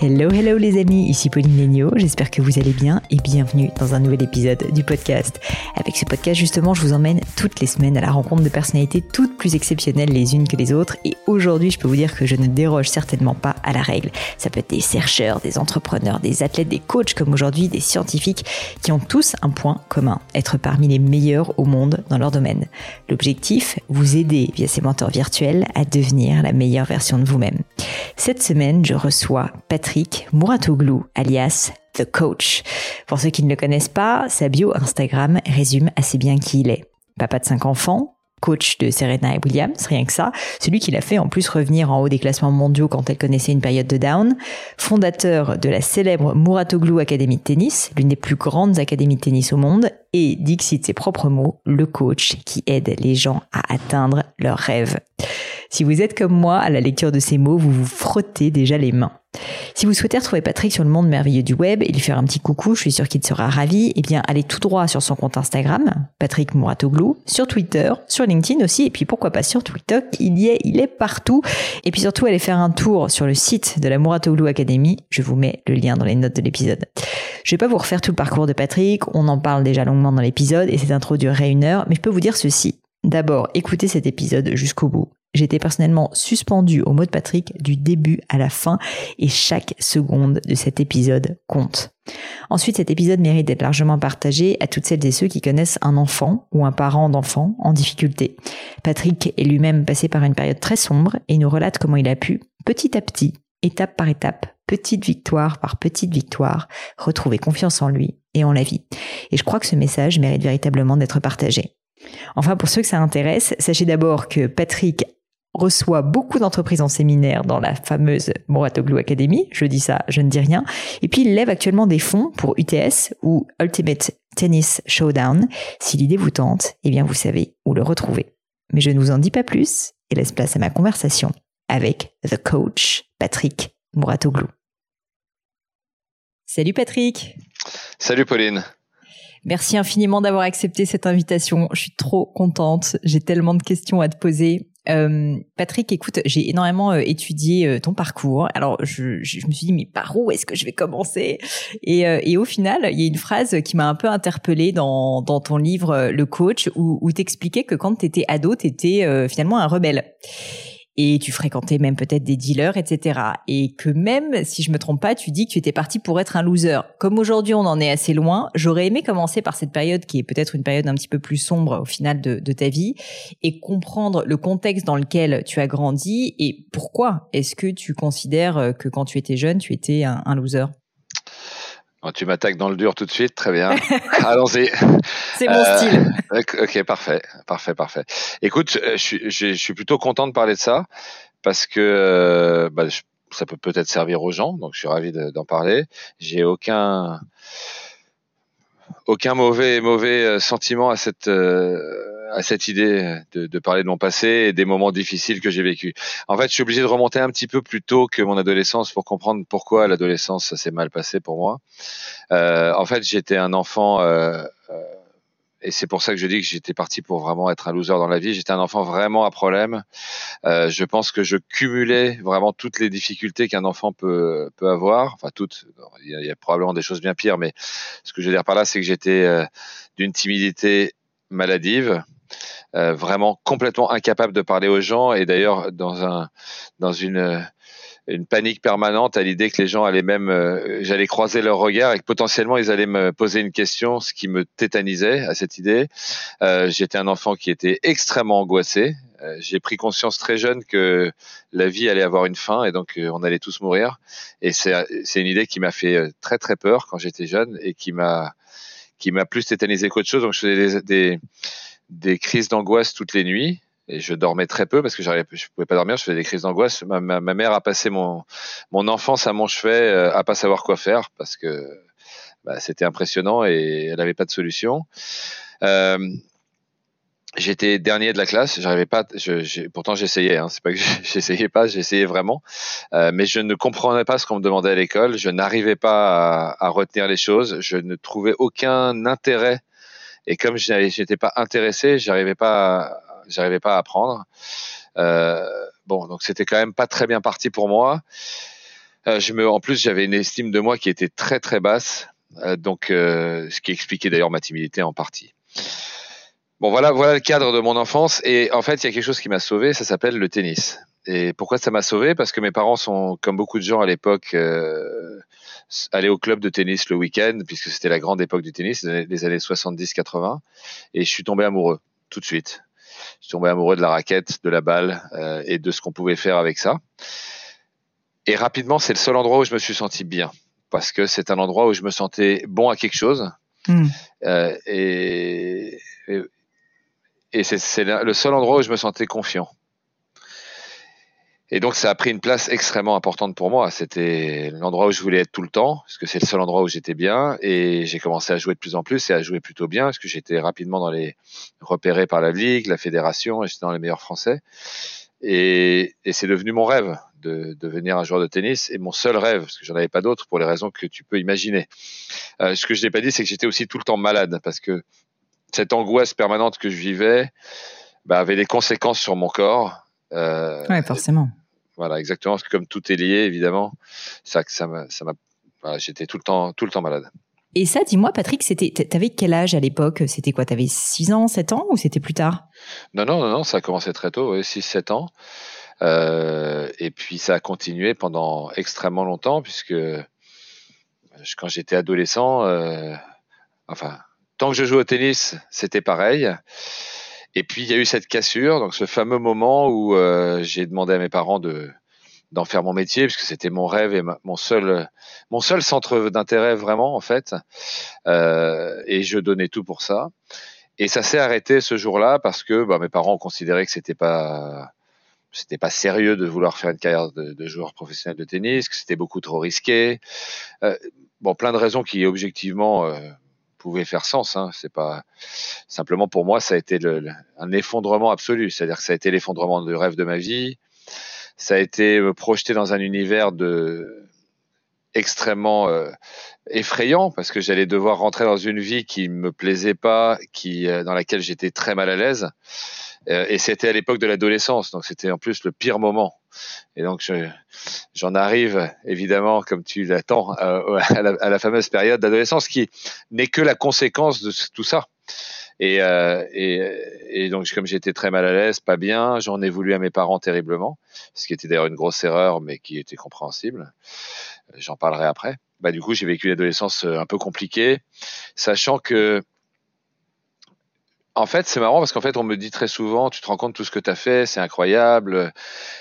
Hello, hello les amis, ici Pauline Léniaud, j'espère que vous allez bien et bienvenue dans un nouvel épisode du podcast. Avec ce podcast justement, je vous emmène toutes les semaines à la rencontre de personnalités toutes plus exceptionnelles les unes que les autres et aujourd'hui je peux vous dire que je ne déroge certainement pas à la règle. Ça peut être des chercheurs, des entrepreneurs, des athlètes, des coachs comme aujourd'hui, des scientifiques qui ont tous un point commun, être parmi les meilleurs au monde dans leur domaine. L'objectif, vous aider via ces mentors virtuels à devenir la meilleure version de vous-même. Cette semaine, je reçois Patrick Mouratoglou, alias The Coach. Pour ceux qui ne le connaissent pas, sa bio Instagram résume assez bien qui il est. Papa de cinq enfants, coach de Serena et Williams, rien que ça. Celui qui l'a fait en plus revenir en haut des classements mondiaux quand elle connaissait une période de down. Fondateur de la célèbre Mouratoglou Academy de tennis, l'une des plus grandes académies de tennis au monde. Et, dixit ses propres mots, le coach qui aide les gens à atteindre leurs rêves. Si vous êtes comme moi, à la lecture de ces mots, vous vous frottez déjà les mains. Si vous souhaitez retrouver Patrick sur le monde merveilleux du web et lui faire un petit coucou, je suis sûr qu'il sera ravi, eh bien, allez tout droit sur son compte Instagram, Patrick Mouratoglou, sur Twitter, sur LinkedIn aussi, et puis pourquoi pas sur Twitter, il y est, il est partout. Et puis surtout, allez faire un tour sur le site de la Mouratoglou Academy. Je vous mets le lien dans les notes de l'épisode. Je vais pas vous refaire tout le parcours de Patrick, on en parle déjà dans l'épisode et cette intro durerait une heure, mais je peux vous dire ceci. D'abord, écoutez cet épisode jusqu'au bout. J'étais personnellement suspendu au mot de Patrick du début à la fin et chaque seconde de cet épisode compte. Ensuite, cet épisode mérite d'être largement partagé à toutes celles et ceux qui connaissent un enfant ou un parent d'enfant en difficulté. Patrick est lui-même passé par une période très sombre et nous relate comment il a pu, petit à petit, étape par étape, petite victoire par petite victoire, retrouver confiance en lui et en la vie. Et je crois que ce message mérite véritablement d'être partagé. Enfin, pour ceux que ça intéresse, sachez d'abord que Patrick reçoit beaucoup d'entreprises en séminaire dans la fameuse Mouratoglou Academy. Je dis ça, je ne dis rien. Et puis, il lève actuellement des fonds pour UTS ou Ultimate Tennis Showdown. Si l'idée vous tente, eh bien, vous savez où le retrouver. Mais je ne vous en dis pas plus et laisse place à ma conversation avec The Coach Patrick Mouratoglou. Salut Patrick. Salut Pauline. Merci infiniment d'avoir accepté cette invitation. Je suis trop contente. J'ai tellement de questions à te poser. Euh, Patrick, écoute, j'ai énormément euh, étudié euh, ton parcours. Alors, je, me suis dit, mais par où est-ce que je vais commencer? Et, au final, il y a une phrase qui m'a un peu interpellée dans, dans ton livre Le Coach, où, où t'expliquais que quand t'étais ado, t'étais finalement un rebelle et tu fréquentais même peut-être des dealers, etc. Et que même, si je me trompe pas, tu dis que tu étais parti pour être un loser. Comme aujourd'hui on en est assez loin, j'aurais aimé commencer par cette période qui est peut-être une période un petit peu plus sombre au final de, ta vie et comprendre le contexte dans lequel tu as grandi et pourquoi est-ce que tu considères que quand tu étais jeune, tu étais un, un loser? Oh, tu m'attaques dans le dur tout de suite, très bien. Allons-y. C'est mon euh, style. Ok, parfait, parfait, parfait. Écoute, je suis, je suis plutôt content de parler de ça parce que euh, bah, ça peut peut-être servir aux gens, donc je suis ravi d'en parler. J'ai aucun aucun mauvais mauvais euh, sentiment à cette à cette idée de, de, parler de mon passé et des moments difficiles que j'ai vécu. En fait, je suis obligé de remonter un petit peu plus tôt que mon adolescence pour comprendre pourquoi l'adolescence s'est mal passé pour moi. Euh, en fait, j'étais un enfant euh, euh, et c'est pour ça que je dis que j'étais parti pour vraiment être un loser dans la vie. J'étais un enfant vraiment à problème. Euh, je pense que je cumulais vraiment toutes les difficultés qu'un enfant peut peut avoir. Enfin toutes. Il y, a, probablement des choses bien pires, mais ce que je veux dire par là, c'est que j'étais euh, d'une timidité maladive, euh, vraiment complètement incapable de parler aux gens et d'ailleurs dans un dans une une panique permanente à l'idée que les gens allaient même, euh, j'allais croiser leur regard et que potentiellement ils allaient me poser une question, ce qui me tétanisait à cette idée. Euh, J'étais un enfant qui était extrêmement angoissé. Euh, J'ai pris conscience très jeune que la vie allait avoir une fin et donc euh, on allait tous mourir. Et c'est une idée qui m'a fait très très peur quand j'étais jeune et qui m'a qui m'a plus tétanisé qu'autre chose. Donc je faisais des, des, des crises d'angoisse toutes les nuits et je dormais très peu parce que je pouvais pas dormir, je faisais des crises d'angoisse. Ma, ma, ma, mère a passé mon mon enfance à mon chevet euh, à pas savoir quoi faire parce que bah, c'était impressionnant et elle n'avait pas de solution. Euh, J'étais dernier de la classe, j'arrivais pas. Je, pourtant, j'essayais. Hein, c'est pas que j'essayais pas, j'essayais vraiment, euh, mais je ne comprenais pas ce qu'on me demandait à l'école. Je n'arrivais pas à, retenir les choses. Je ne trouvais aucun intérêt. Et comme je n'étais pas intéressé, j'arrivais pas j'arrivais pas à apprendre. Euh, bon, donc c'était quand même pas très bien parti pour moi. Euh, je me, en plus, j'avais une estime de moi qui était très très basse, euh, donc euh, ce qui expliquait d'ailleurs ma timidité en partie. Bon, voilà, voilà le cadre de mon enfance. Et en fait, il y a quelque chose qui m'a sauvé. Ça s'appelle le tennis. Et pourquoi ça m'a sauvé? Parce que mes parents sont, comme beaucoup de gens à l'époque, euh, allés au club de tennis le week-end, puisque c'était la grande époque du tennis, les années 70-80. Et je suis tombé amoureux tout de suite. Je suis tombé amoureux de la raquette, de la balle euh, et de ce qu'on pouvait faire avec ça. Et rapidement, c'est le seul endroit où je me suis senti bien, parce que c'est un endroit où je me sentais bon à quelque chose. Mm. Euh, et, et, et c'est le seul endroit où je me sentais confiant. Et donc ça a pris une place extrêmement importante pour moi. C'était l'endroit où je voulais être tout le temps, parce que c'est le seul endroit où j'étais bien. Et j'ai commencé à jouer de plus en plus et à jouer plutôt bien, parce que j'étais rapidement dans les repérés par la ligue, la fédération, et j'étais dans les meilleurs Français. Et, et c'est devenu mon rêve de, devenir un joueur de tennis et mon seul rêve, parce que j'en avais pas d'autre pour les raisons que tu peux imaginer. Euh, ce que je n'ai pas dit, c'est que j'étais aussi tout le temps malade, parce que cette angoisse permanente que je vivais bah, avait des conséquences sur mon corps. Euh, ouais, forcément. Voilà, exactement. Parce que comme tout est lié, évidemment, ça, ça m'a, voilà, j'étais tout le temps, tout le temps malade. Et ça, dis-moi, Patrick, c'était, t'avais quel âge à l'époque? C'était quoi? T'avais 6 ans, 7 ans ou c'était plus tard? Non, non, non, non, ça a commencé très tôt, oui, 6, 7 ans. Euh, et puis ça a continué pendant extrêmement longtemps, puisque quand j'étais adolescent, euh, enfin, tant que je jouais au tennis, c'était pareil. Et puis il y a eu cette cassure, donc ce fameux moment où euh, j'ai demandé à mes parents de d'en faire mon métier puisque c'était mon rêve et mon seul mon seul centre d'intérêt vraiment en fait. Euh, et je donnais tout pour ça. Et ça s'est arrêté ce jour-là parce que bah, mes parents considéré que c'était pas c'était pas sérieux de vouloir faire une carrière de, de joueur professionnel de tennis que c'était beaucoup trop risqué. Euh, bon plein de raisons qui objectivement euh, pouvait faire sens. Hein. C'est pas simplement pour moi, ça a été un effondrement absolu. C'est-à-dire que ça a été l'effondrement du rêve de ma vie. Ça a été me projeter dans un univers de extrêmement euh, effrayant parce que j'allais devoir rentrer dans une vie qui me plaisait pas, qui euh, dans laquelle j'étais très mal à l'aise. Euh, et c'était à l'époque de l'adolescence, donc c'était en plus le pire moment. Et donc j'en arrive évidemment, comme tu l'attends, euh, à, la, fameuse période d'adolescence qui n'est que la conséquence de tout ça. Et, euh, et, donc comme j'étais très mal à l'aise, pas bien, j'en ai voulu à mes parents terriblement, ce qui était d'ailleurs une grosse erreur, mais qui était compréhensible. J'en parlerai après. Bah du coup j'ai vécu une adolescence un peu compliquée, sachant que en fait, c'est marrant parce qu'en fait, on me dit très souvent, tu te rends compte tout ce que tu as fait, c'est incroyable.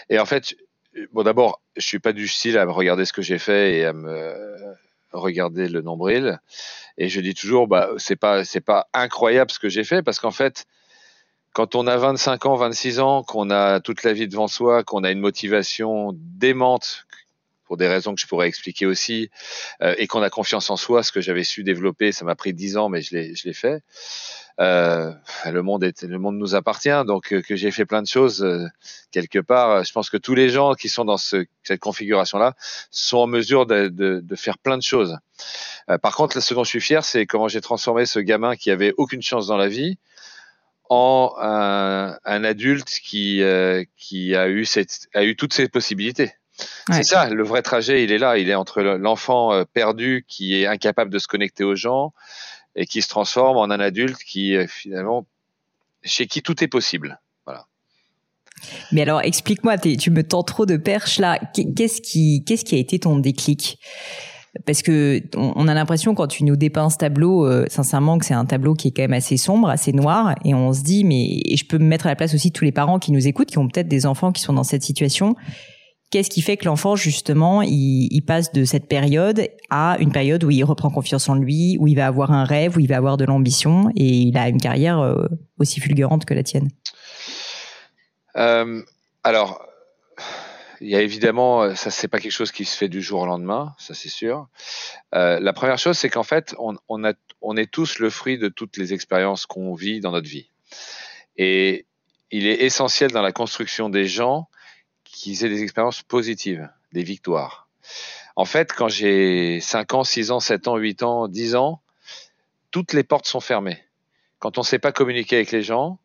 Et en fait, bon, d'abord, je suis pas du style à regarder ce que j'ai fait et à me regarder le nombril. Et je dis toujours, bah, c'est pas, c'est pas incroyable ce que j'ai fait parce qu'en fait, quand on a 25 ans, 26 ans, qu'on a toute la vie devant soi, qu'on a une motivation démente, pour des raisons que je pourrais expliquer aussi, euh, et qu'on a confiance en soi, ce que j'avais su développer, ça m'a pris 10 ans, mais je l'ai, fait. Euh, le monde est, le monde nous appartient, donc euh, que j'ai fait plein de choses euh, quelque part. Je pense que tous les gens qui sont dans ce, cette configuration-là sont en mesure de, de, de, faire plein de choses. par contre, ce dont je suis fier, c'est comment j'ai transformé ce gamin qui avait aucune chance dans la vie en un, un adulte qui qui a eu cette, a eu toutes ces possibilités. Ouais. C'est ça, le vrai trajet, il est là. Il est entre l'enfant perdu qui est incapable de se connecter aux gens, et qui se transforme en un adulte qui euh, finalement chez qui tout est possible. Voilà. Mais alors, explique-moi, tu me tends trop de perches là. Qu'est-ce qui, qu'est-ce qui a été ton déclic? Parce que on a l'impression quand tu nous dépeins ce tableau, euh, sincèrement, que c'est un tableau qui est quand même assez sombre, assez noir, et on se dit, mais je peux me mettre à la place aussi de tous les parents qui nous écoutent, qui ont peut-être des enfants qui sont dans cette situation. Qu'est-ce qui fait que l'enfant, justement, il, passe de cette période à une période où il reprend confiance en lui, où il va avoir un rêve, où il va avoir de l'ambition, et il a une carrière euh, aussi fulgurante que la tienne? Euh, Alors, il y a évidemment, euh, ça c'est pas quelque chose qui se fait du jour au lendemain, ça c'est sûr. La première chose, c'est qu'en fait, on est tous le fruit de toutes les expériences qu'on vit dans notre vie. Et il est essentiel dans la construction des gens qu'ils aient des expériences positives, des victoires. En fait, quand j'ai 5 ans, 6 ans, 7 ans, 8 ans, 10 ans, toutes les portes sont fermées. Quand on ne sait pas communiquer avec les gens,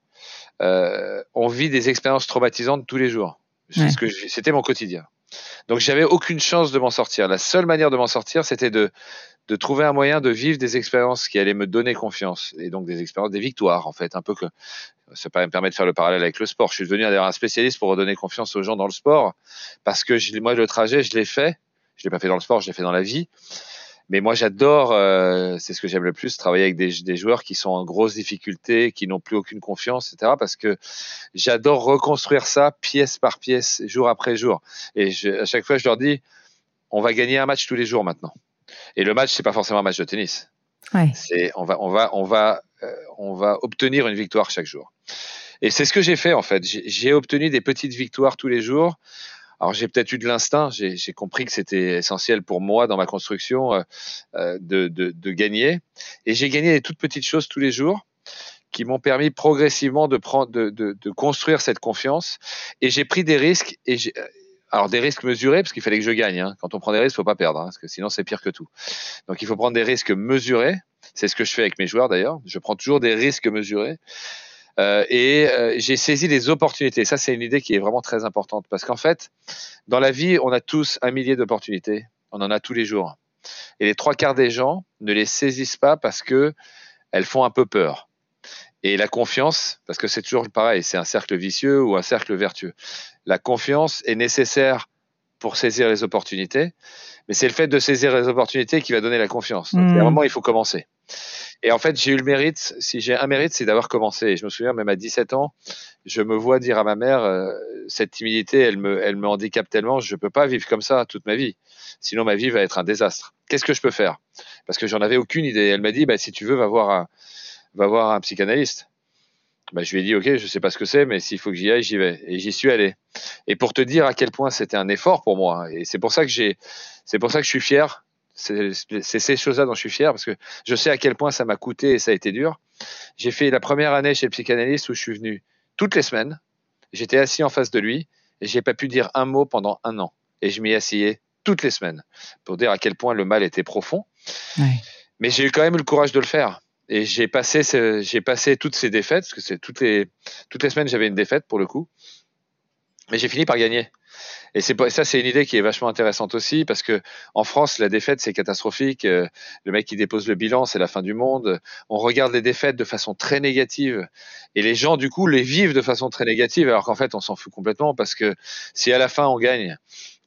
euh, on vit des expériences traumatisantes tous les jours. C'était mon quotidien. Donc j'avais aucune chance de m'en sortir. La seule manière de m'en sortir, c'était de, de trouver un moyen de vivre des expériences qui allaient me donner confiance et donc des expériences, des victoires en fait, un peu que ça me permet de faire le parallèle avec le sport. Je suis devenu un spécialiste pour redonner confiance aux gens dans le sport parce que moi le trajet je l'ai fait, je l'ai pas fait dans le sport, je l'ai fait dans la vie mais moi, j'adore, euh, c'est ce que j'aime le plus, travailler avec des, des, joueurs qui sont en grosse difficulté, qui n'ont plus aucune confiance, etc. Parce que j'adore reconstruire ça pièce par pièce, jour après jour. Et je, à chaque fois, je leur dis, on va gagner un match tous les jours maintenant. Et le match, c'est pas forcément un match de tennis. Ouais. C'est, on va, on va, on va, euh, on va obtenir une victoire chaque jour. Et c'est ce que j'ai fait en fait. J'ai obtenu des petites victoires tous les jours alors j'ai peut-être eu de l'instinct, j'ai compris que c'était essentiel pour moi dans ma construction euh, euh, de, de, de, gagner. Et j'ai gagné des toutes petites choses tous les jours qui m'ont permis progressivement de, prendre, de, de, construire cette confiance. Et j'ai pris des risques. Et euh, alors des risques mesurés parce qu'il fallait que je gagne. Hein. Quand on prend des risques, faut pas perdre, hein, parce que sinon c'est pire que tout. Donc il faut prendre des risques mesurés. C'est ce que je fais avec mes joueurs d'ailleurs. Je prends toujours des risques mesurés. Euh, et euh, j'ai saisi les opportunités. Ça, c'est une idée qui est vraiment très importante parce qu'en fait, dans la vie, on a tous un millier d'opportunités. On en a tous les jours. Et les trois quarts des gens ne les saisissent pas parce que elles font un peu peur. Et la confiance, parce que c'est toujours pareil, c'est un cercle vicieux ou un cercle vertueux. La confiance est nécessaire pour saisir les opportunités, mais c'est le fait de saisir les opportunités qui va donner la confiance. Donc, à un mmh. moment, il faut commencer. Et en fait, j'ai eu le mérite, si j'ai un mérite, c'est d'avoir commencé. Et je me souviens, même à 17 ans, je me vois dire à ma mère, euh, cette timidité, elle me, elle me handicape tellement, je ne peux pas vivre comme ça toute ma vie. Sinon, ma vie va être un désastre. Qu'est-ce que je peux faire? Parce que j'en avais aucune idée. Elle m'a dit, bah, si tu veux, va voir un, va voir un psychanalyste. Bah, je lui ai dit, OK, je sais pas ce que c'est, mais s'il faut que j'y aille, j'y vais. Et j'y suis allé. Et pour te dire à quel point c'était un effort pour moi. Et c'est pour ça que j'ai, c'est pour ça que je suis fier c'est ces choses-là dont je suis fier parce que je sais à quel point ça m'a coûté et ça a été dur. J'ai fait la première année chez le psychanalyste où je suis venu toutes les semaines. J'étais assis en face de lui et j'ai pas pu dire un mot pendant un an. Et je m'y asseyais toutes les semaines pour dire à quel point le mal était profond. Mais j'ai eu quand même le courage de le faire. Et j'ai passé, toutes ces défaites, parce que c'est toutes les, semaines j'avais une défaite pour le coup. Mais j'ai fini par gagner. Et ça, c'est une idée qui est vachement intéressante aussi parce que en France, la défaite c'est catastrophique. Euh, le mec qui dépose le bilan, c'est la fin du monde. On regarde les défaites de façon très négative et les gens du coup les vivent de façon très négative alors qu'en fait on s'en fout complètement parce que si à la fin on gagne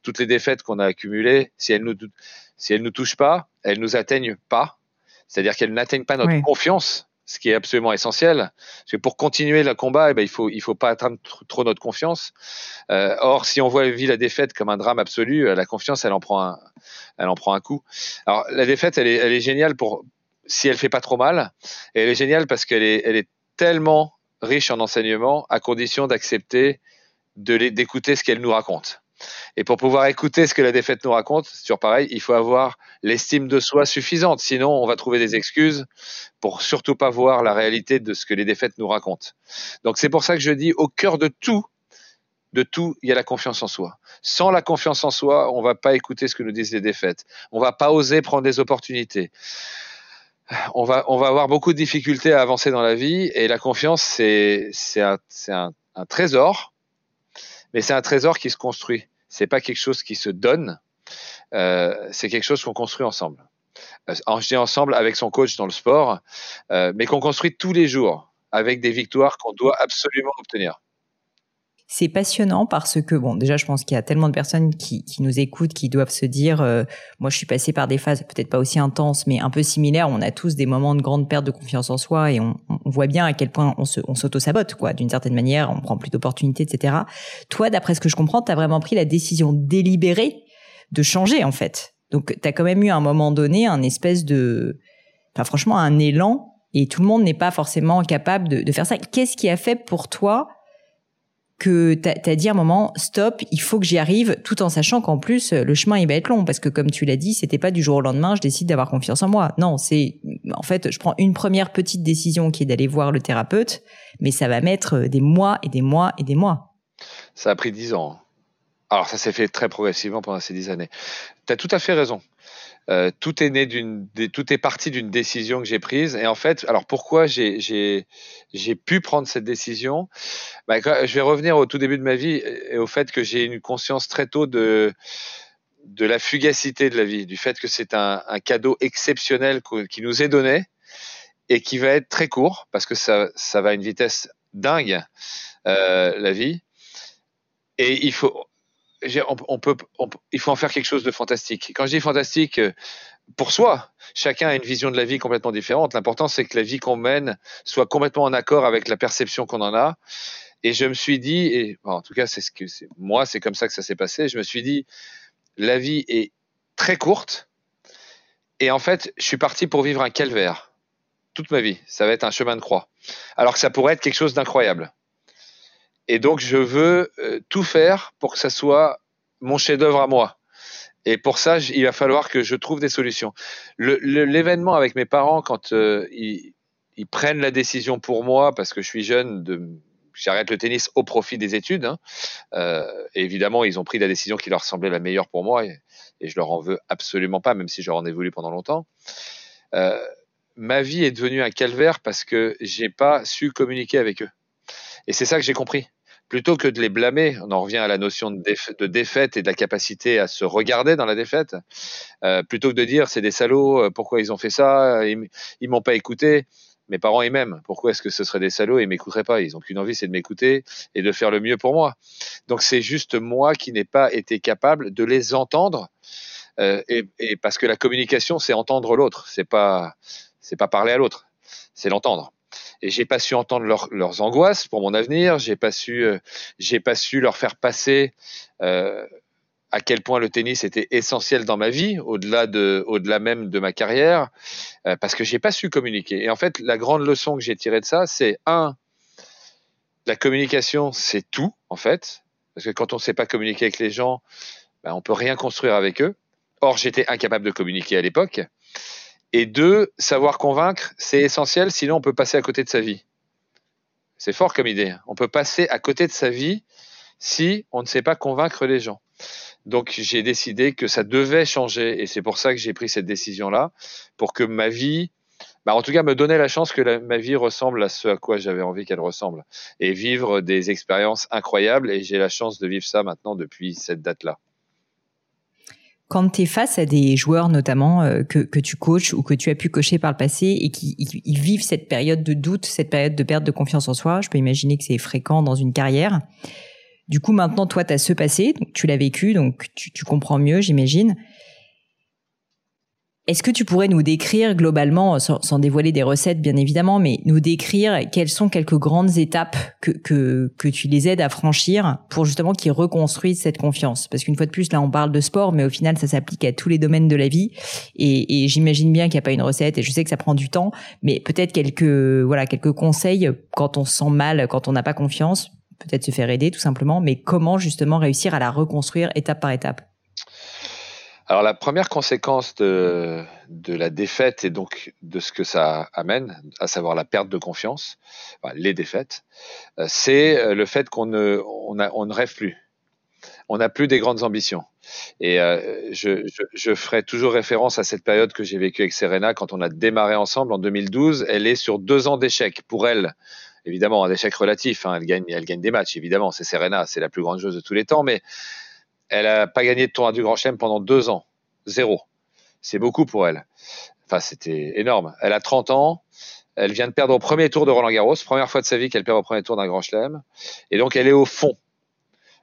toutes les défaites qu'on a accumulées, si elles nous si elles nous touchent pas, elles nous atteignent pas. C'est-à-dire qu'elles n'atteignent pas notre confiance ce qui est absolument essentiel. Parce que pour continuer le combat, eh ben, il faut il faut pas atteindre trop notre confiance. Euh, or, si on voit vit la défaite comme un drame absolu, euh, la confiance, elle en prend un, elle en prend un coup. Alors, la défaite, elle est, elle est géniale pour si elle fait pas trop mal. Et elle est géniale parce qu'elle est, elle est tellement riche en enseignements à condition d'accepter de d'écouter ce qu'elle nous raconte. Et pour pouvoir écouter ce que la défaite nous raconte, toujours pareil, il faut avoir l'estime de soi suffisante. Sinon, on va trouver des excuses pour surtout pas voir la réalité de ce que les défaites nous racontent. Donc c'est pour ça que je dis, au cœur de tout, de tout, il y a la confiance en soi. Sans la confiance en soi, on va pas écouter ce que nous disent les défaites. On va pas oser prendre des opportunités. On va, on va avoir beaucoup de difficultés à avancer dans la vie et la confiance, c'est, un trésor mais c'est un trésor qui se construit. C'est pas quelque chose qui se donne. Euh, c'est quelque chose qu'on construit ensemble. Euh, je dis ensemble avec son coach dans le sport, euh, mais qu'on construit tous les jours avec des victoires qu'on doit absolument obtenir. C'est passionnant parce que, bon, déjà, je pense qu'il y a tellement de personnes qui, qui nous écoutent, qui doivent se dire, euh, moi, je suis passé par des phases peut-être pas aussi intenses, mais un peu similaires. On a tous des moments de grande perte de confiance en soi et on, on voit bien à quel point on se, on s'auto-sabote, quoi, d'une certaine manière. On prend plus d'opportunités, etc. Toi, d'après ce que je comprends, tu as vraiment pris la décision délibérée de changer, en fait. Donc, tu as quand même eu à un moment donné un espèce de, enfin, franchement, un élan et tout le monde n'est pas forcément capable de, de faire ça. Qu'est-ce qui a fait pour toi que tu as, dit à un moment stop, il faut que j'y arrive, tout en sachant qu'en plus le chemin il va être long parce que comme tu l'as dit, c'était pas du jour au lendemain, je décide d'avoir confiance en moi. Non, c'est en fait, je prends une première petite décision qui est d'aller voir le thérapeute, mais ça va mettre des mois et des mois et des mois. Ça a pris dix ans. Alors ça s'est fait très progressivement pendant ces dix années. Tu as tout à fait raison. Euh, tout est né d'une, tout est parti d'une décision que j'ai prise. Et en fait, alors pourquoi j'ai, pu prendre cette décision? Bah, Je vais revenir au tout début de ma vie et au fait que j'ai une conscience très tôt de la fugacité de la vie, du fait que c'est un, cadeau exceptionnel qui nous est donné et qui va être très court parce que ça, ça va à une vitesse dingue euh, la vie. Et il faut on, peut, il faut en faire quelque chose de fantastique. Quand je dis fantastique, euh, pour soi, chacun a une vision de la vie complètement différente. L'important, c'est que la vie qu'on mène soit complètement en accord avec la perception qu'on en a. Et je me suis dit, et en tout cas, c'est ce que moi, c'est comme ça que ça s'est passé. Je me suis dit, la vie est très courte. Et en fait, je suis parti pour vivre un calvaire toute ma vie. Ça va être un chemin de croix. Alors que ça pourrait être quelque chose d'incroyable. Et donc, je veux euh, tout faire pour que ça soit mon chef-d'œuvre à moi. Et pour ça, il va falloir que je trouve des solutions. L'événement avec mes parents, quand euh, ils, prennent la décision pour moi, parce que je suis jeune, j'arrête le tennis au profit des études. Hein, euh, évidemment, ils ont pris la décision qui leur semblait la meilleure pour moi, et, et je leur en veux absolument pas, même si je en ai voulu pendant longtemps. Ma vie est devenue un calvaire parce que j'ai pas su communiquer avec eux. Et c'est ça que j'ai compris plutôt que de les blâmer, on en revient à la notion de, défaite et de la capacité à se regarder dans la défaite, euh, plutôt que de dire c'est des salauds, euh, pourquoi ils ont fait ça, ils, ils m'ont pas écouté. Mes parents ils m'aiment. Pourquoi est-ce que ce serait des salauds et ils m'écouteraient pas? Ils ont qu'une envie, c'est de m'écouter et de faire le mieux pour moi. Donc c'est juste moi qui n'ai pas été capable de les entendre. Euh, et, et, parce que la communication, c'est entendre l'autre. C'est pas, c'est pas parler à l'autre, c'est l'entendre et j'ai pas su entendre leurs angoisses pour mon avenir. J'ai pas su, euh, j'ai pas su leur faire passer euh, à quel point le tennis était essentiel dans ma vie, au-delà de, au-delà même de ma carrière, euh, parce que j'ai pas su communiquer. Et en fait, la grande leçon que j'ai tirée de ça, c'est un, la communication, c'est tout en fait, parce que quand on sait pas communiquer avec les gens, ben, on peut rien construire avec eux. Or, j'étais incapable de communiquer à l'époque. Et deux, savoir convaincre, c'est essentiel, sinon on peut passer à côté de sa vie. C'est fort comme idée. On peut passer à côté de sa vie si on ne sait pas convaincre les gens. Donc j'ai décidé que ça devait changer et c'est pour ça que j'ai pris cette décision-là, pour que ma vie, bah en tout cas me donner la chance que ma vie ressemble à ce à quoi j'avais envie qu'elle ressemble et vivre des expériences incroyables et j'ai la chance de vivre ça maintenant depuis cette date-là quand tu es face à des joueurs notamment euh, que, que, tu coaches ou que tu as pu coacher par le passé et qui ils vivent cette période de doute, cette période de perte de confiance en soi, je peux imaginer que c'est fréquent dans une carrière. Du coup, maintenant, toi, tu as ce passé, donc tu l'as vécu, donc tu comprends mieux, j'imagine. Est-ce que tu pourrais nous décrire globalement, sans, dévoiler des recettes bien évidemment, mais nous décrire quelles sont quelques grandes étapes que, que, que tu les aides à franchir pour justement qu'ils reconstruisent cette confiance? Parce qu'une fois de plus, là on parle de sport, mais au final ça s'applique à tous les domaines de la vie. Et, et j'imagine bien qu'il n'y a pas une recette, et je sais que ça prend du temps, mais peut-être quelques voilà quelques conseils quand on se sent mal, quand on n'a pas confiance, peut-être se faire aider tout simplement, mais comment justement réussir à la reconstruire étape par étape? Alors la première conséquence de, de, la défaite et donc de ce que ça amène, à savoir la perte de confiance, enfin, les défaites, euh, c'est euh, le fait qu'on ne, on, a, on ne rêve plus. On n'a plus des grandes ambitions. Et euh, je, je, je, ferai toujours référence à cette période que j'ai vécue avec Serena quand on a démarré ensemble en 2012. Elle est sur deux ans d'échecs pour elle. Évidemment, un échec relatif. Hein, elle, gagne, elle gagne des matchs, évidemment. C'est Serena, c'est la plus grande joueuse de tous les temps. Mais elle n'a pas gagné de tournoi du Grand Chelem pendant deux ans. Zéro. C'est beaucoup pour elle. Enfin, c'était énorme. Elle a 30 ans. Elle vient de perdre au premier tour de Roland Garros, première fois de sa vie qu'elle perd au premier tour d'un Grand Chelem, et donc elle est au fond.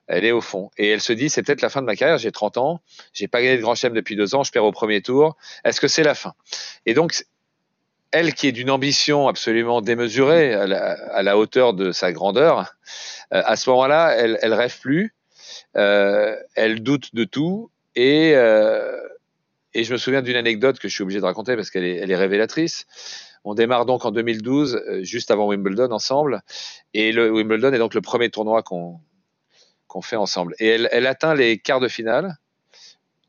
Elle est au fond. Et elle se dit, c'est peut-être la fin de ma carrière, j'ai 30 ans, j'ai pas gagné de Grand Chelem depuis deux ans, je perds au premier tour. Est-ce que c'est la fin? Et donc, elle qui est d'une ambition absolument démesurée à la, hauteur de sa grandeur, euh, à ce moment-là, elle, elle rêve plus, elle doute de tout et euh, et je me souviens d'une anecdote que je suis obligé de raconter parce qu'elle est, révélatrice. On démarre donc en 2012, euh, juste avant Wimbledon ensemble, et le Wimbledon est donc le premier tournoi qu'on qu'on fait ensemble. Et elle, atteint les quarts de finale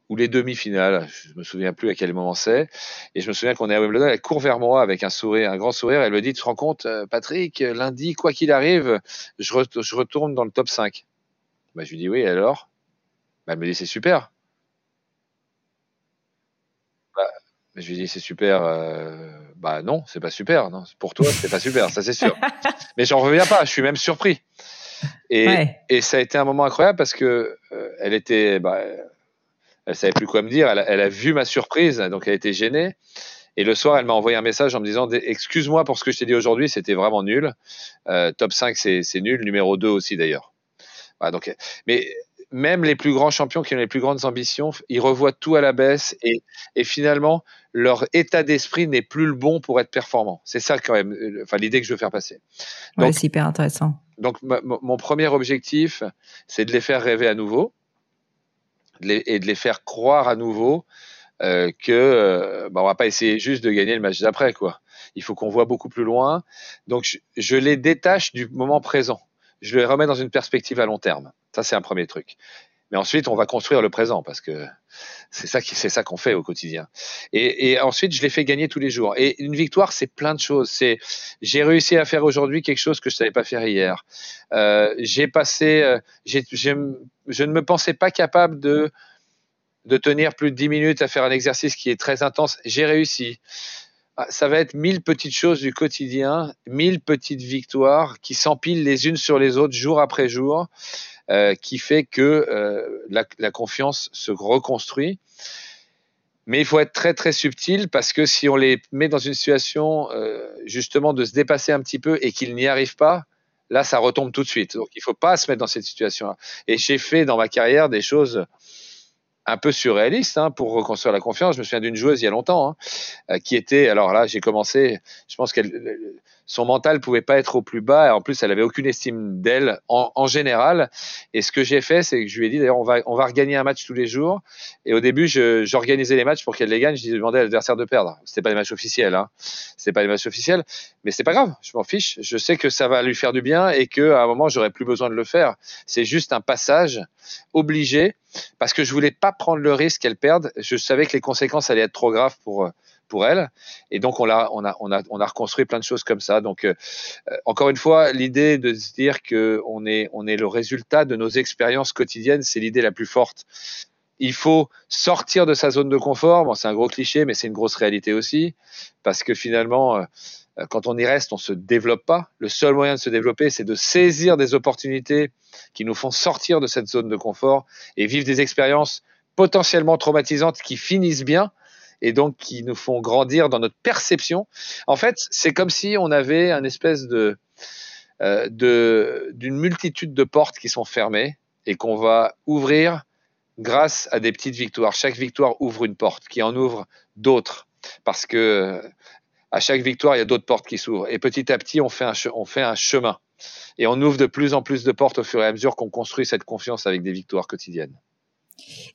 ou les demi-finales, je me souviens plus à quel moment c'est. Et je me souviens qu'on est à Wimbledon, elle court vers moi avec un sourire, un grand sourire. Elle me dit, tu te rends compte, euh, Patrick, lundi, quoi qu'il arrive, je, je, retourne dans le top 5. Bah, je lui dis oui, alors? Bah, Elle me dit, c'est super. Bah, je lui dis, c'est super. Euh, bah non, c'est pas super. Non. Pour toi, c'est pas super, ça c'est sûr. Mais j'en reviens pas, je suis même surpris. Et, et ça a été un moment incroyable parce que euh, elle était, bah, elle savait plus quoi me dire. Elle a, elle a, vu ma surprise, donc elle était gênée. Et le soir, elle m'a envoyé un message en me disant Excuse-moi pour ce que je t'ai dit aujourd'hui, c'était vraiment nul. Euh, top 5, c'est nul. Numéro 2 aussi, d'ailleurs. Voilà, donc, mais même les plus grands champions qui ont les plus grandes ambitions, ils revoient tout à la baisse et, et finalement, leur état d'esprit n'est plus le bon pour être performant. C'est ça quand même, euh, enfin l'idée que je veux faire passer. Donc, ouais, c'est hyper intéressant. Donc mon premier objectif, c'est de les faire rêver à nouveau et de les faire croire à nouveau euh, que euh, bah, on va pas essayer juste de gagner le match d'après quoi. Il faut qu'on voit beaucoup plus loin. Donc je, je, les détache du moment présent. Je les remets dans une perspective à long terme. Ça c'est un premier truc. Mais ensuite, on va construire le présent parce que c'est ça qu'on fait au quotidien. Et, ensuite, je les fais gagner tous les jours. Et une victoire, c'est plein de choses. C'est, j'ai réussi à faire aujourd'hui quelque chose que je savais pas faire hier. Euh, j'ai passé, euh, je ne me pensais pas capable de de tenir plus de 10 minutes à faire un exercice qui est très intense. J'ai réussi. Ah, ça va être mille petites choses du quotidien, mille petites victoires qui s'empilent les unes sur les autres jour après jour. Euh, qui fait que euh, la, confiance se reconstruit. Mais il faut être très très subtil parce que si on les met dans une situation euh, justement de se dépasser un petit peu et qu'ils n'y arrivent pas, là ça retombe tout de suite. Donc il faut pas se mettre dans cette situation-là. Et j'ai fait dans ma carrière des choses un peu surréalistes hein, pour reconstruire la confiance. Je me souviens d'une joueuse il y a longtemps hein, euh, qui était, alors là j'ai commencé, je pense qu'elle son mental pouvait pas être au plus bas. Et en plus, elle avait aucune estime d'elle en, en, général. Et ce que j'ai fait, c'est que je lui ai dit, d'ailleurs, on va, on va regagner un match tous les jours. Et au début, j'organisais les matchs pour qu'elle les gagne. Je demandais à l'adversaire de perdre. C'était pas les matchs officiels, hein. C'était pas les matchs officiels. Mais c'est pas grave. Je m'en fiche. Je sais que ça va lui faire du bien et que à un moment, j'aurais plus besoin de le faire. C'est juste un passage obligé parce que je voulais pas prendre le risque qu'elle perde. Je savais que les conséquences allaient être trop graves pour pour elle. Et donc on a, on a, on a, on a reconstruit plein de choses comme ça. Donc euh, euh, encore une fois, l'idée de se dire que on est, on est le résultat de nos expériences quotidiennes, c'est l'idée la plus forte. Il faut sortir de sa zone de confort. Bon, c'est un gros cliché, mais c'est une grosse réalité aussi, parce que finalement, euh, quand on y reste, on se développe pas. Le seul moyen de se développer, c'est de saisir des opportunités qui nous font sortir de cette zone de confort et vivre des expériences potentiellement traumatisantes qui finissent bien, et donc qui nous font grandir dans notre perception. En fait, c'est comme si on avait un espèce de euh, d'une multitude de portes qui sont fermées et qu'on va ouvrir grâce à des petites victoires. Chaque victoire ouvre une porte, qui en ouvre d'autres, parce que à chaque victoire, il y a d'autres portes qui s'ouvrent. Et petit à petit, on fait, un, on fait un chemin. Et on ouvre de plus en plus de portes au fur et à mesure qu'on construit cette confiance avec des victoires quotidiennes.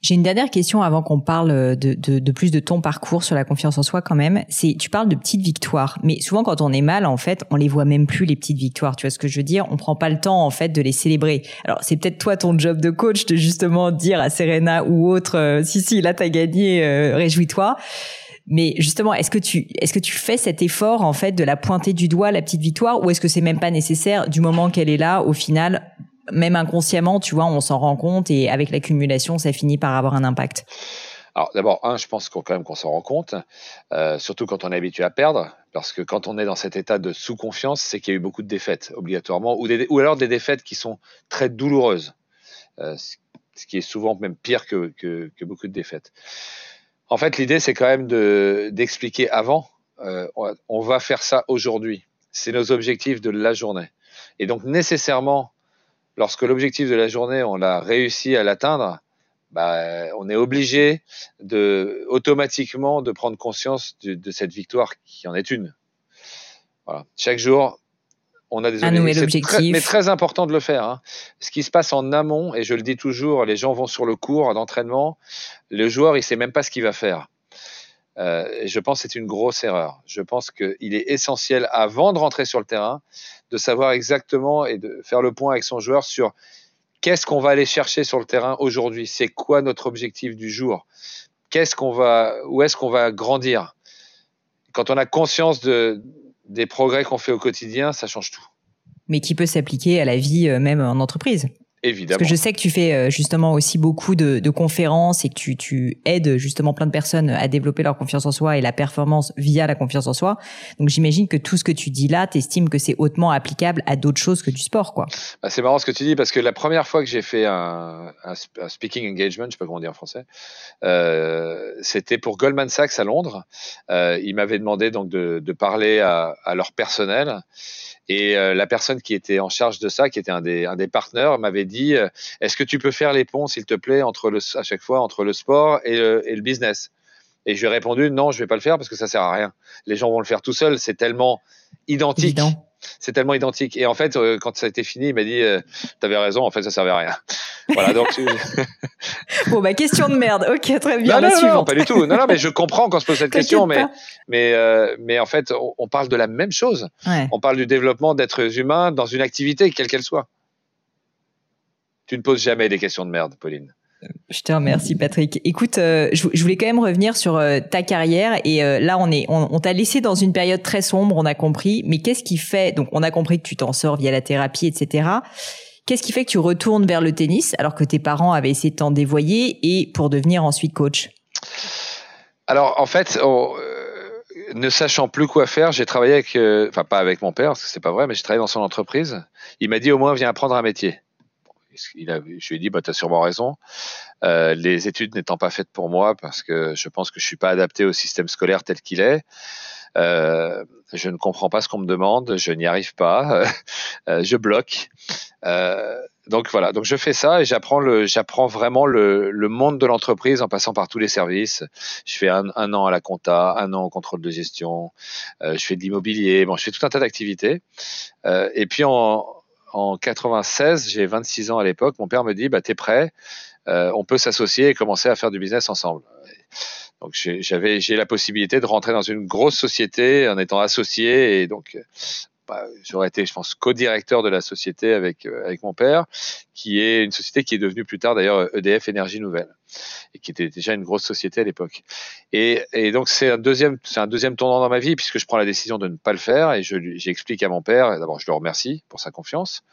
J'ai une dernière question avant qu'on parle de, de, de, plus de ton parcours sur la confiance en soi quand même. C'est tu parles de petites victoires, mais souvent quand on est mal en fait, on les voit même plus les petites victoires. Tu vois ce que je veux dire? On prend pas le temps en fait de les célébrer. Alors c'est peut-être toi ton job de coach de justement dire à Serena ou autre, euh, si si là t'as gagné, euh, réjouis-toi. Mais justement, est-ce que tu est-ce que tu fais cet effort en fait de la pointer du doigt la petite victoire ou est-ce que c'est même pas nécessaire du moment qu'elle est là au final même inconsciemment, tu vois, on s'en rend compte et avec l'accumulation, ça finit par avoir un impact. Alors d'abord, un, je pense qu'on quand même qu'on s'en rend compte, euh, surtout quand on est habitué à perdre, parce que quand on est dans cet état de sous-confiance, c'est qu'il y a eu beaucoup de défaites obligatoirement, ou, ou alors des défaites qui sont très douloureuses, euh, ce qui est souvent même pire que, que, que beaucoup de défaites. En fait, l'idée, c'est quand même de d'expliquer avant euh, on va faire ça aujourd'hui. C'est nos objectifs de la journée. Et donc nécessairement, lorsque l'objectif de la journée, on l'a réussi à l'atteindre, bah, on est obligé de automatiquement de prendre conscience de, de, cette victoire qui en est une. Voilà. Chaque jour, on a des un nouvel objectif. mais très important de le faire. Hein. Ce qui se passe en amont, et je le dis toujours, les gens vont sur le cours d'entraînement, le joueur il sait même pas ce qu'il va faire. Euh, je pense que c'est une grosse erreur. Je pense qu'il est essentiel, avant de rentrer sur le terrain, de savoir exactement et de faire le point avec son joueur sur qu'est-ce qu'on va aller chercher sur le terrain aujourd'hui. C'est quoi notre objectif du jour? Qu'est-ce qu'on va, où est-ce qu'on va grandir? Quand on a conscience de, des progrès qu'on fait au quotidien, ça change tout. Mais qui peut s'appliquer à la vie euh, même en entreprise? Évidemment. Parce que je sais que tu fais euh, justement aussi beaucoup de, de conférences et que tu, tu, aides justement plein de personnes à développer leur confiance en soi et la performance via la confiance en soi. Donc j'imagine que tout ce que tu dis là, t'estimes que c'est hautement applicable à d'autres choses que du sport, quoi. Bah, c'est marrant ce que tu dis parce que la première fois que j'ai fait un, un, un, speaking engagement, je sais pas comment dire en français, euh, c'était pour Goldman Sachs à Londres. Euh, ils m'avaient demandé donc de, de parler à, à leur personnel. Et euh, la personne qui était en charge de ça, qui était un des, un partenaires, m'avait dit euh, Est-ce que tu peux faire les ponts, s'il te plaît, entre le, à chaque fois entre le sport et le, business? Et je lui ai répondu Non, je vais pas le faire parce que ça sert à rien. Les gens vont le faire tout seuls. C'est tellement identique. C'est tellement identique. Et en fait, euh, quand ça a été fini, il m'a dit, euh, t'avais raison, en fait, ça servait à rien. voilà, donc. bon, bah, question de merde. Ok, très bien. Non, non, non, pas du tout. Non, non, mais je comprends quand se pose cette question, mais, mais, euh, mais en fait, on, on, parle de la même chose. Ouais. On parle du développement d'êtres humains dans une activité, quelle qu'elle soit. Tu ne poses jamais des questions de merde, Pauline. Je te remercie Patrick. Écoute, euh, je, voulais quand même revenir sur euh, ta carrière et euh, là on est, on, t'a laissé dans une période très sombre, on a compris. Mais qu'est-ce qui fait Donc on a compris que tu t'en sors via la thérapie, etc. Qu'est-ce qui fait que tu retournes vers le tennis alors que tes parents avaient essayé de t'en dévoyer et pour devenir ensuite coach? Alors en fait, ne sachant plus quoi faire, j'ai travaillé avec, enfin pas avec mon père parce que c'est pas vrai, mais j'ai travaillé dans son entreprise. Il m'a dit au moins viens apprendre un métier il a, je lui ai dit, bah, tu as sûrement raison. Euh, les études n'étant pas faites pour moi, parce que je pense que je suis pas adapté au système scolaire tel qu'il est. Euh, je ne comprends pas ce qu'on me demande, je n'y arrive pas, euh, je bloque. Euh, donc voilà, donc je fais ça et j'apprends le, j'apprends vraiment le, le monde de l'entreprise en passant par tous les services. Je fais un, un an à la compta, un an au contrôle de gestion, euh, je fais de l'immobilier, bon, je fais tout un tas d'activités. Euh, et puis en, en 96, j'ai 26 ans à l'époque, mon père me dit bah, T'es prêt, euh, on peut s'associer et commencer à faire du business ensemble. Donc j'avais j'ai la possibilité de rentrer dans une grosse société en étant associé et donc j'aurais été, je pense, co-directeur de la société avec euh, avec mon père, qui est une société qui est devenue plus tard d'ailleurs EDF Énergie Nouvelle et qui était déjà une grosse société à l'époque. Et, et donc c'est un deuxième c'est un deuxième tournant dans ma vie puisque je prends la décision de ne pas le faire et je j'explique à mon père. D'abord, je le remercie pour sa confiance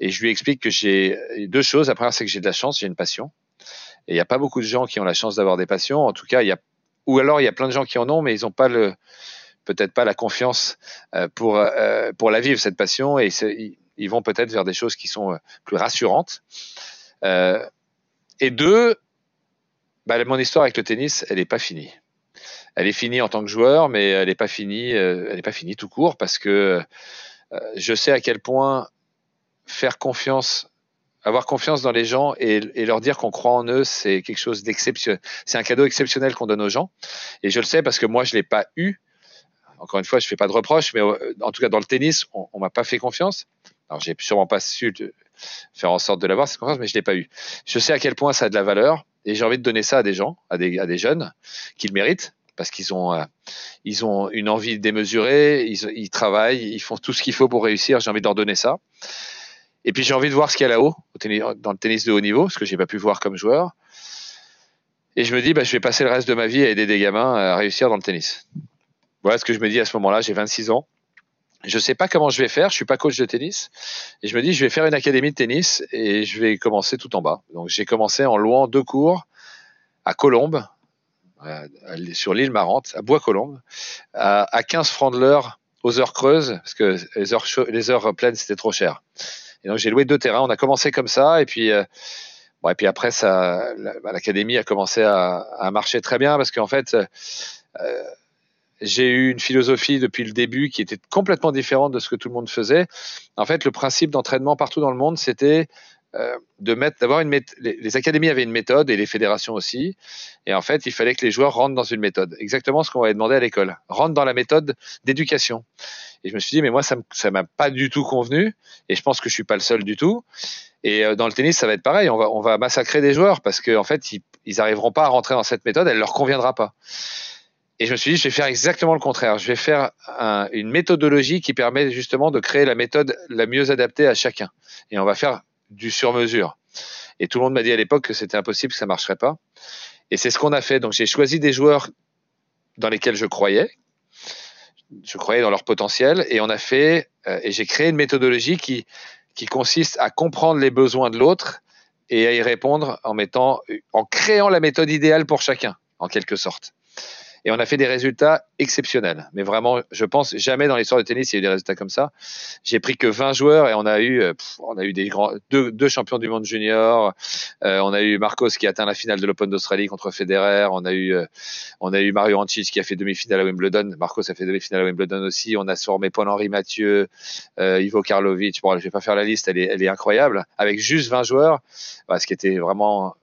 et je lui explique que j'ai deux choses. La première, c'est que j'ai de la chance, j'ai une passion. Et il n'y a pas beaucoup de gens qui ont la chance d'avoir des passions. En tout cas, il y a ou alors il y a plein de gens qui en ont, mais ils n'ont pas le peut-être pas la confiance euh, pour euh, pour la vivre cette passion et ils vont peut-être vers des choses qui sont euh, plus rassurantes. et deux, bah, mon histoire avec le tennis, elle n'est pas finie. Elle est finie en tant que joueur, mais elle n'est pas finie. elle n'est pas finie tout court parce que je sais à quel point faire confiance avoir confiance dans les gens et, et leur dire qu'on croit en eux, c'est quelque chose d'exceptionnel. C'est un cadeau exceptionnel qu'on donne aux gens. Et je le sais parce que moi, je l'ai pas eu. Encore une fois, je fais pas de reproches, mais euh, en tout cas dans le tennis, on, on m'a pas fait confiance. Alors j'ai sûrement pas su faire en sorte de l'avoir cette confiance, mais je l'ai pas eu. Je sais à quel point ça a de la valeur et j'ai envie de donner ça à des gens, à des, à des jeunes qui le méritent parce qu'ils ont euh, ils ont une envie démesurée, ils, ils travaillent, ils font tout ce qu'il faut pour réussir. J'ai envie de leur donner ça. Et puis j'ai envie de voir ce qu'il y a là-haut, dans le tennis de haut niveau, ce que j'ai pas pu voir comme joueur. Et je me dis, bah, je vais passer le reste de ma vie à aider des gamins à réussir dans le tennis. Voilà ce que je me dis à ce moment-là. J'ai 26 ans. Je sais pas comment je vais faire. Je suis pas coach de tennis. Et je me dis, je vais faire une académie de tennis et je vais commencer tout en bas. Donc j'ai commencé en louant deux cours à Colombes, sur l'île Marante, à Bois-Colombes, à 15 francs de l'heure aux heures creuses, parce que les heures, les heures pleines, c'était trop cher. Et donc j'ai loué deux terrains. On a commencé comme ça, et puis euh, bon, et puis après ça, bah, l'académie a commencé à, marcher très bien parce qu'en fait, euh, j'ai eu une philosophie depuis le début qui était complètement différente de ce que tout le monde faisait. En fait, le principe d'entraînement partout dans le monde, c'était euh, de mettre, d'avoir une les, les, académies avaient une méthode et les fédérations aussi. Et en fait, il fallait que les joueurs rentrent dans une méthode. Exactement ce qu'on avait demandé à l'école. Rentrent dans la méthode d'éducation. Et je me suis dit, mais moi, ça, ça m'a pas du tout convenu. Et je pense que je suis pas le seul du tout. Et euh, dans le tennis, ça va être pareil. On va, massacrer des joueurs parce qu'en en fait, ils, ils arriveront pas à rentrer dans cette méthode. Elle leur conviendra pas. Et je me suis dit, je vais faire exactement le contraire. Je vais faire un, une méthodologie qui permet justement de créer la méthode la mieux adaptée à chacun. Et on va faire du sur-mesure. Et tout le monde m'a dit à l'époque que c'était impossible, que ça marcherait pas. Et c'est ce qu'on a fait. Donc j'ai choisi des joueurs dans lesquels je croyais. Je croyais dans leur potentiel et on a fait euh, et j'ai créé une méthodologie qui qui consiste à comprendre les besoins de l'autre et à y répondre en mettant en créant la méthode idéale pour chacun en quelque sorte et on a fait des résultats exceptionnels. Mais vraiment, je pense jamais dans l'histoire du tennis il y a eu des résultats comme ça. J'ai pris que 20 joueurs et on a eu, euh, on a eu des grands, deux, deux champions du monde junior. Euh, on a eu Marcos qui a atteint la finale de l'Open d'Australie contre Federer. On a eu, euh, on a eu Mario Ancic qui a fait demi-finale à Wimbledon. Marcos a fait demi-finale à Wimbledon aussi. On a formé Paul-Henri Mathieu, euh, Ivo Karlovic. Bon, je vais pas faire la liste, elle est, elle est incroyable. Avec juste 20 joueurs, bah, ce qui était vraiment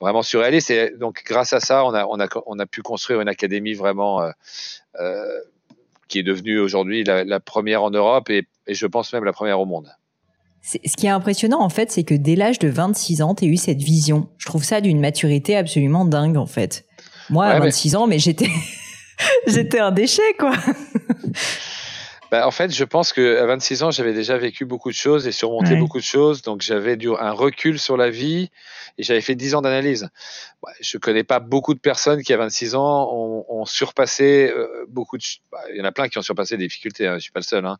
vraiment surréaliste. Et donc, grâce à ça, on a, on a, on a pu construire une académie vraiment euh, euh, qui est devenue aujourd'hui la, la, première en Europe et, et, je pense même la première au monde. Ce qui est impressionnant, en fait, c'est que dès l'âge de 26 ans, tu as eu cette vision. Je trouve ça d'une maturité absolument dingue, en fait. Moi, à 26 mais... ans, mais j'étais, j'étais un déchet, quoi. Bah, en fait, je pense que à 26 ans, j'avais déjà vécu beaucoup de choses et surmonté ouais. beaucoup de choses, donc j'avais un recul sur la vie et j'avais fait 10 ans d'analyse. Bah, je connais pas beaucoup de personnes qui à 26 ans ont, ont surpassé euh, beaucoup de. Bah, il y en a plein qui ont surpassé des difficultés. Hein, je suis pas le seul. Hein.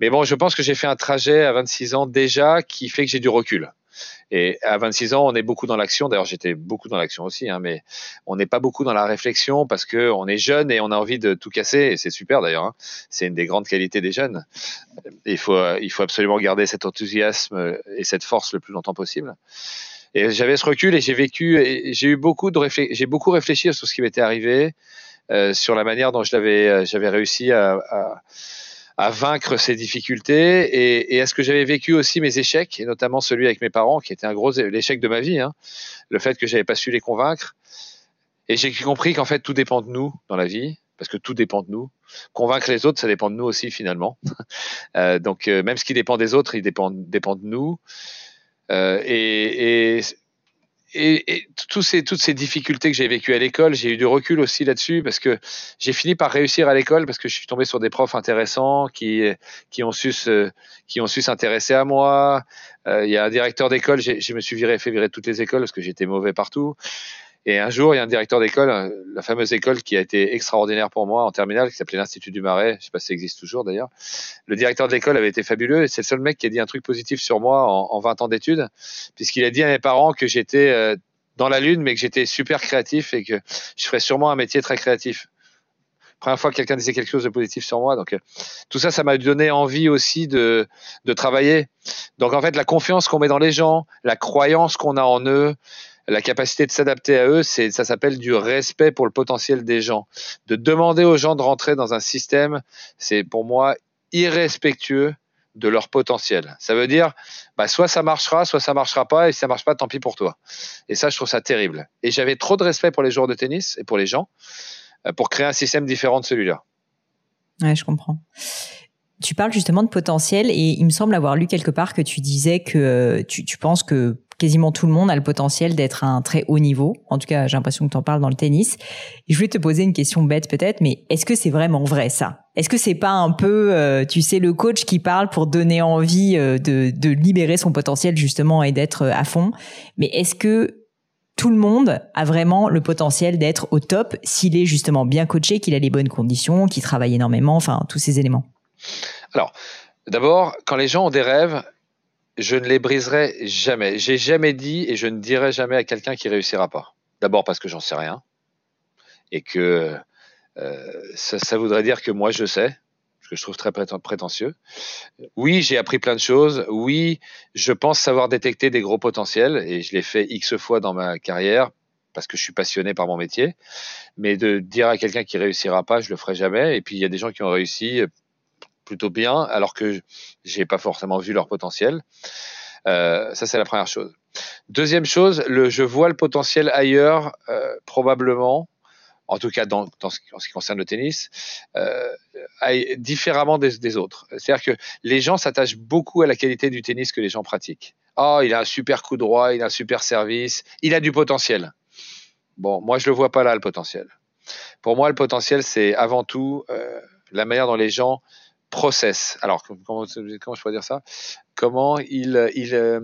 Mais bon, je pense que j'ai fait un trajet à 26 ans déjà qui fait que j'ai du recul. Et à 26 ans, on est beaucoup dans l'action. D'ailleurs, j'étais beaucoup dans l'action aussi, hein, mais on n'est pas beaucoup dans la réflexion parce que on est jeune et on a envie de tout casser. Et c'est super d'ailleurs. Hein. C'est une des grandes qualités des jeunes. Il faut, absolument garder cet enthousiasme et cette force le plus longtemps possible. Et j'avais ce recul et j'ai vécu, j'ai eu beaucoup de j'ai beaucoup réfléchi sur ce qui m'était arrivé, euh, sur la manière dont l'avais, j'avais réussi à à vaincre ces difficultés. Et, et est-ce que j'avais vécu aussi mes échecs et notamment celui avec mes parents qui était un gros l'échec de ma vie hein, le fait que j'avais pas su les convaincre. Et j'ai compris qu'en fait tout dépend de nous dans la vie parce que tout dépend de nous. Convaincre les autres ça dépend de nous aussi finalement. Euh, donc euh, même ce qui dépend des autres il dépend dépend de nous. Euh, et, et et, toutes ces difficultés que j'ai vécues à l'école, j'ai eu du recul aussi là-dessus parce que j'ai fini par réussir à l'école parce que je suis tombé sur des profs intéressants qui, qui ont su se, qui ont su s'intéresser à moi. Euh, il y a un directeur d'école, je me suis viré, fait virer toutes les écoles parce que j'étais mauvais partout. Et un jour, il y a un directeur d'école, la fameuse école qui a été extraordinaire pour moi en terminale, qui s'appelait l'Institut du Marais. Je sais pas si ça existe toujours d'ailleurs. Le directeur de l'école avait été fabuleux et c'est le seul mec qui a dit un truc positif sur moi en, en 20 ans d'études, puisqu'il a dit à mes parents que j'étais euh, dans la lune, mais que j'étais super créatif et que je ferais sûrement un métier très créatif. Première fois que quelqu'un disait quelque chose de positif sur moi. Donc, euh, tout ça, ça m'a donné envie aussi de, de travailler. Donc, en fait, la confiance qu'on met dans les gens, la croyance qu'on a en eux, la capacité de s'adapter à eux, c'est ça s'appelle du respect pour le potentiel des gens. De demander aux gens de rentrer dans un système, c'est pour moi irrespectueux de leur potentiel. Ça veut dire, bah, soit ça marchera, soit ça marchera pas, et si ça marche pas, tant pis pour toi. Et ça, je trouve ça terrible. Et j'avais trop de respect pour les joueurs de tennis et pour les gens euh, pour créer un système différent de celui-là. Ouais, je comprends. Tu parles justement de potentiel et il me semble avoir lu quelque part que tu disais que euh, tu, tu penses que quasiment tout le monde a le potentiel d'être à un très haut niveau. En tout cas, j'ai l'impression que tu en parles dans le tennis. Et je voulais te poser une question bête peut-être, mais est-ce que c'est vraiment vrai ça? Est-ce que c'est pas un peu, euh, tu sais, le coach qui parle pour donner envie euh, de, libérer son potentiel justement et d'être euh, à fond? Mais est-ce que tout le monde a vraiment le potentiel d'être au top s'il est justement bien coaché, qu'il a les bonnes conditions, qu'il travaille énormément, enfin tous ces éléments? Alors, d'abord, quand les gens ont des rêves, je ne les briserai jamais. J'ai jamais dit et je ne dirai jamais à quelqu'un qui réussira pas. D'abord parce que j'en sais rien et que euh, ça, ça, voudrait dire que moi je sais, ce que je trouve très prétentieux. Oui, j'ai appris plein de choses. Oui, je pense savoir détecter des gros potentiels et je l'ai fait x fois dans ma carrière parce que je suis passionné par mon métier. Mais de dire à quelqu'un qui réussira pas, je le ferai jamais. Et puis il y a des gens qui ont réussi plutôt bien, alors que j'ai pas forcément vu leur potentiel. Euh, ça, c'est la première chose. Deuxième chose, le, je vois le potentiel ailleurs, euh, probablement, en tout cas dans, dans ce, en ce qui concerne le tennis, euh, différemment des, autres. C'est-à-dire que les gens s'attachent beaucoup à la qualité du tennis que les gens pratiquent. Oh, il a un super coup droit, il a un super service, il a du potentiel. Bon, moi, je le vois pas là, le potentiel. Pour moi, le potentiel, c'est avant tout la manière dont les gens process. Alors, comment, je pourrais dire ça? Comment il, il, euh,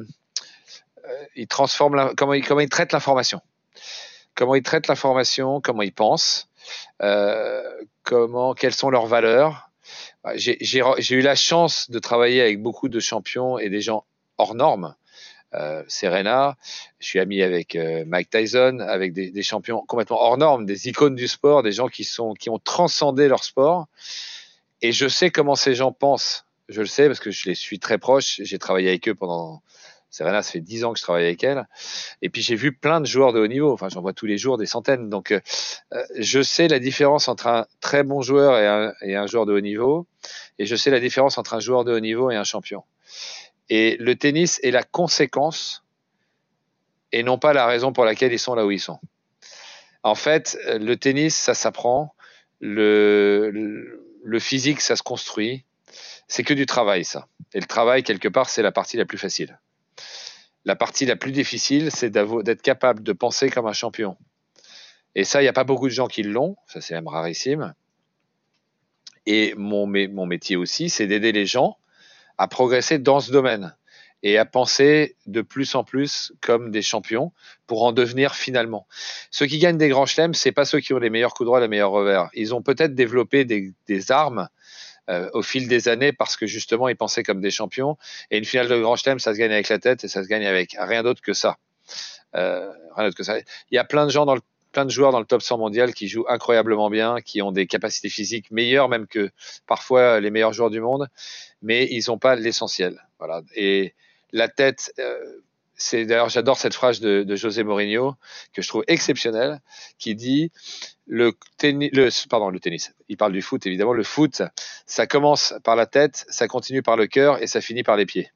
il transforme, comment, comment il traite l'information? Comment il traite l'information? Comment il pense? Euh, Comment Quelles sont leurs valeurs? J'ai eu la chance de travailler avec beaucoup de champions et des gens hors normes. Euh, Serena, je suis ami avec Mike Tyson, avec des, des, champions complètement hors normes, des icônes du sport, des gens qui sont qui ont transcendé leur sport et je sais comment ces gens pensent. Je le sais parce que je les suis très proches. J'ai travaillé avec eux pendant. Serena, ça fait dix ans que je travaille avec elle. Et puis j'ai vu plein de joueurs de haut niveau. Enfin, j'en vois tous les jours des centaines. Donc, euh, je sais la différence entre un très bon joueur et un, et un joueur de haut niveau. Et je sais la différence entre un joueur de haut niveau et un champion. Et le tennis est la conséquence et non pas la raison pour laquelle ils sont là où ils sont. En fait, le tennis, ça s'apprend. Le, le le physique, ça se construit. C'est que du travail, ça. Et le travail, quelque part, c'est la partie la plus facile. La partie la plus difficile, c'est d'être capable de penser comme un champion. Et ça, il n'y a pas beaucoup de gens qui l'ont. Ça, c'est même rarissime. Et mon, mon métier aussi, c'est d'aider les gens à progresser dans ce domaine et à penser de plus en plus comme des champions pour en devenir finalement. Ceux qui gagnent des grands chelems, c'est pas ceux qui ont les meilleurs coups droits, les meilleurs revers. Ils ont peut-être développé des, armes euh, au fil des années parce que justement ils pensaient comme des champions. Et une finale de grand chelem, ça se gagne avec la tête et ça se gagne avec rien d'autre que ça. Euh, rien d'autre que ça. Il y a plein de gens plein de joueurs dans le top 100 mondial qui jouent incroyablement bien, qui ont des capacités physiques meilleures même que parfois les meilleurs joueurs du monde, mais ils n'ont pas l'essentiel. Voilà. Et la tête. Euh, c'est d'ailleurs j'adore cette phrase de, José Mourinho que je trouve exceptionnelle, qui dit le tennis, le, pardon le tennis. Il parle du foot évidemment. Le foot, ça commence par la tête, ça continue par le cœur et ça finit par les pieds.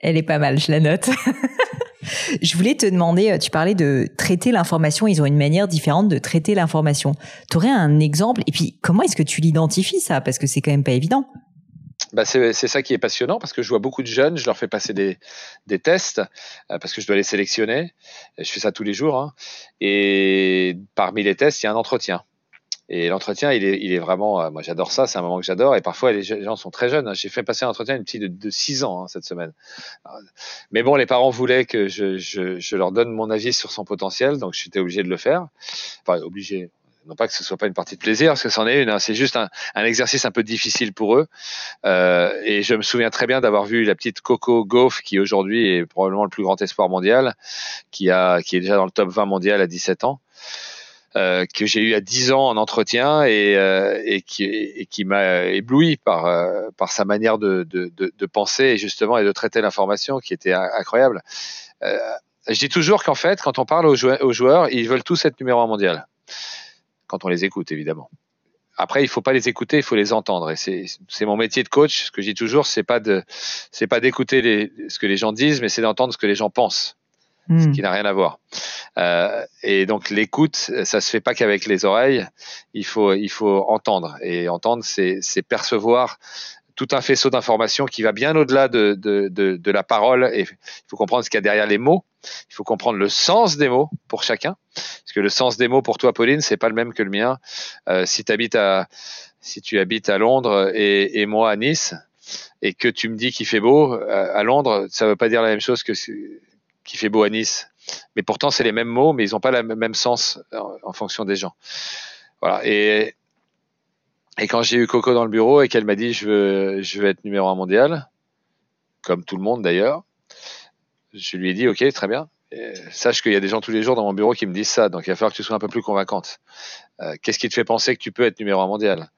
Elle est pas mal, je la note. Je voulais te demander, euh, tu parlais de traiter l'information, ils ont une manière différente de traiter l'information. Tu aurais un exemple? Et puis comment est-ce que tu l'identifies ça? Parce que c'est quand même pas évident bah c'est ça qui est passionnant parce que je vois beaucoup de jeunes, je leur fais passer des, tests euh, parce que je dois les sélectionner. Je fais ça tous les jours. Hein. Et parmi les tests, il y a un entretien. Et l'entretien, il est, vraiment, euh, moi j'adore ça, c'est un moment que j'adore. Et parfois les gens sont très jeunes. Hein. J'ai fait passer un entretien à une petite de, de 6 ans hein, cette semaine. Mais bon, les parents voulaient que je, je, je, leur donne mon avis sur son potentiel, donc j'étais obligé de le faire. Enfin, obligé non pas que ce soit pas une partie de plaisir, parce que c'en est une, hein. c'est juste un, exercice un peu difficile pour eux. Euh, et je me souviens très bien d'avoir vu la petite Coco Gauff, qui aujourd'hui est probablement le plus grand espoir mondial, qui, a, qui est déjà dans le top 20 mondial à 17 ans. Euh, que j'ai eu à 10 ans en entretien et, euh, et qui, m'a ébloui par, par sa manière de, de, penser et justement et de traiter l'information qui était incroyable. Je dis toujours qu'en fait, quand on parle aux joueurs, ils veulent tous être numéro un mondial quand on les écoute, évidemment. Après, il faut pas les écouter, il faut les entendre. Et c'est mon métier de coach. Ce que je dis toujours, c'est pas de, c'est pas d'écouter ce que les gens disent, mais c'est d'entendre ce que les gens pensent, mmh. ce hmm. qui n'a rien à voir. Euh, et donc l'écoute, ça se fait pas qu'avec les oreilles. Il faut, il faut entendre. Et entendre, c'est percevoir tout un faisceau d'informations qui va bien au-delà de, de, de, de, la parole. Et il faut comprendre ce qu'il y a derrière les mots. Il faut comprendre le sens des mots pour chacun, parce que le sens des mots pour toi, Pauline, c'est pas le même que le mien. Euh, si, habites à, si tu habites à Londres et, et moi à Nice, et que tu me dis qu'il fait beau euh, à Londres, ça veut pas dire la même chose que qu'il fait beau à Nice. Mais pourtant, c'est les mêmes mots, mais ils n'ont pas le même sens en, en fonction des gens. Voilà. Et et quand j'ai eu Coco dans le bureau et qu'elle m'a dit je veux, je veux être numéro un mondial, comme tout le monde d'ailleurs, je lui ai dit ok, très bien. sache qu'il y a des gens tous les jours dans mon bureau qui me disent ça, donc il va falloir que tu sois un peu plus convaincante. Euh, Qu'est-ce qui te fait penser que tu peux être numéro un mondial?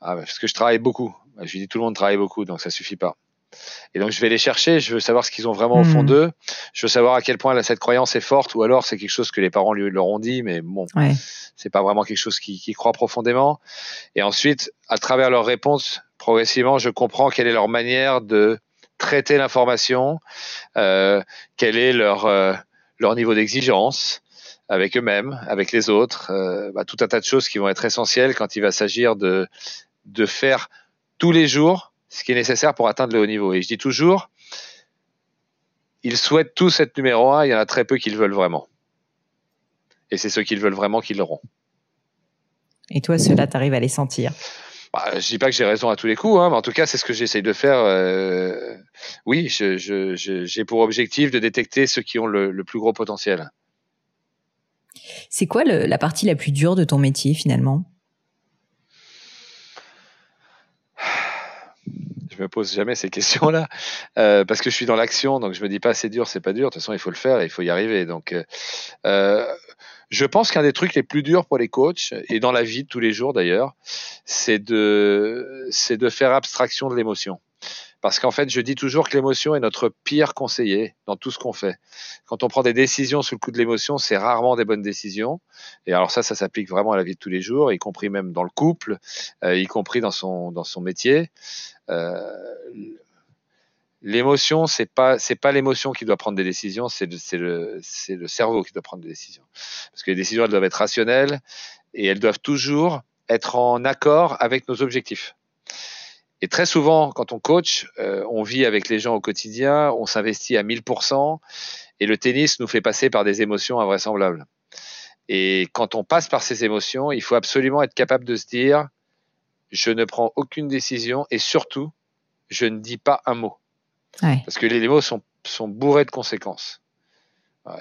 Ah, Parce que je travaille beaucoup. Je lui dis tout le monde travaille beaucoup, donc ça suffit pas. Et donc je vais les chercher, je veux savoir ce qu'ils ont vraiment au fond hmm. d'eux, je veux savoir à quel point cette croyance est forte, ou alors c'est quelque chose que les parents lui leur ont dit, mais bon, c'est pas vraiment quelque chose qu'ils qui croient profondément. Et ensuite, à travers leurs réponses, progressivement, je comprends quelle est leur manière de traiter l'information, euh, quel est leur euh, leur niveau d'exigence avec eux-mêmes, avec les autres, euh, bah, tout un tas de choses qui vont être essentielles quand il va s'agir de de faire tous les jours ce qui est nécessaire pour atteindre le haut niveau. Et je dis toujours, ils souhaitent tous être numéro un, il y en a très peu qui le veulent vraiment. Et c'est ceux qui le veulent vraiment qui l'auront. Et toi, ceux-là, tu arrives à les sentir? Bah, Je dis pas que j'ai raison à tous les coups, hein, mais en tout cas, c'est ce que j'essaye de faire. Euh, oui, j'ai pour objectif de détecter ceux qui ont le, plus gros potentiel. C'est quoi la partie la plus dure de ton métier finalement? Je me pose jamais ces questions-là euh, parce que je suis dans l'action, donc je me dis pas c'est dur, c'est pas dur. De toute façon, il faut le faire, et il faut y arriver. Donc, euh, euh, je pense qu'un des trucs les plus durs pour les coachs et dans la vie de tous les jours d'ailleurs, c'est de c'est de faire abstraction de l'émotion. Parce qu'en fait, je dis toujours que l'émotion est notre pire conseiller dans tout ce qu'on fait. Quand on prend des décisions sous le coup de l'émotion, c'est rarement des bonnes décisions. Et alors ça, ça s'applique vraiment à la vie de tous les jours, y compris même dans le couple, euh, y compris dans son dans son métier. Euh, l'émotion, c'est pas c'est pas l'émotion qui doit prendre des décisions, c'est le c'est le cerveau qui doit prendre des décisions. Parce que les décisions elles doivent être rationnelles et elles doivent toujours être en accord avec nos objectifs. Et très souvent, quand on coach, euh, on vit avec les gens au quotidien, on s'investit à 1000%, et le tennis nous fait passer par des émotions invraisemblables. Et quand on passe par ces émotions, il faut absolument être capable de se dire, je ne prends aucune décision, et surtout, je ne dis pas un mot. Parce que les mots sont, sont bourrés de conséquences.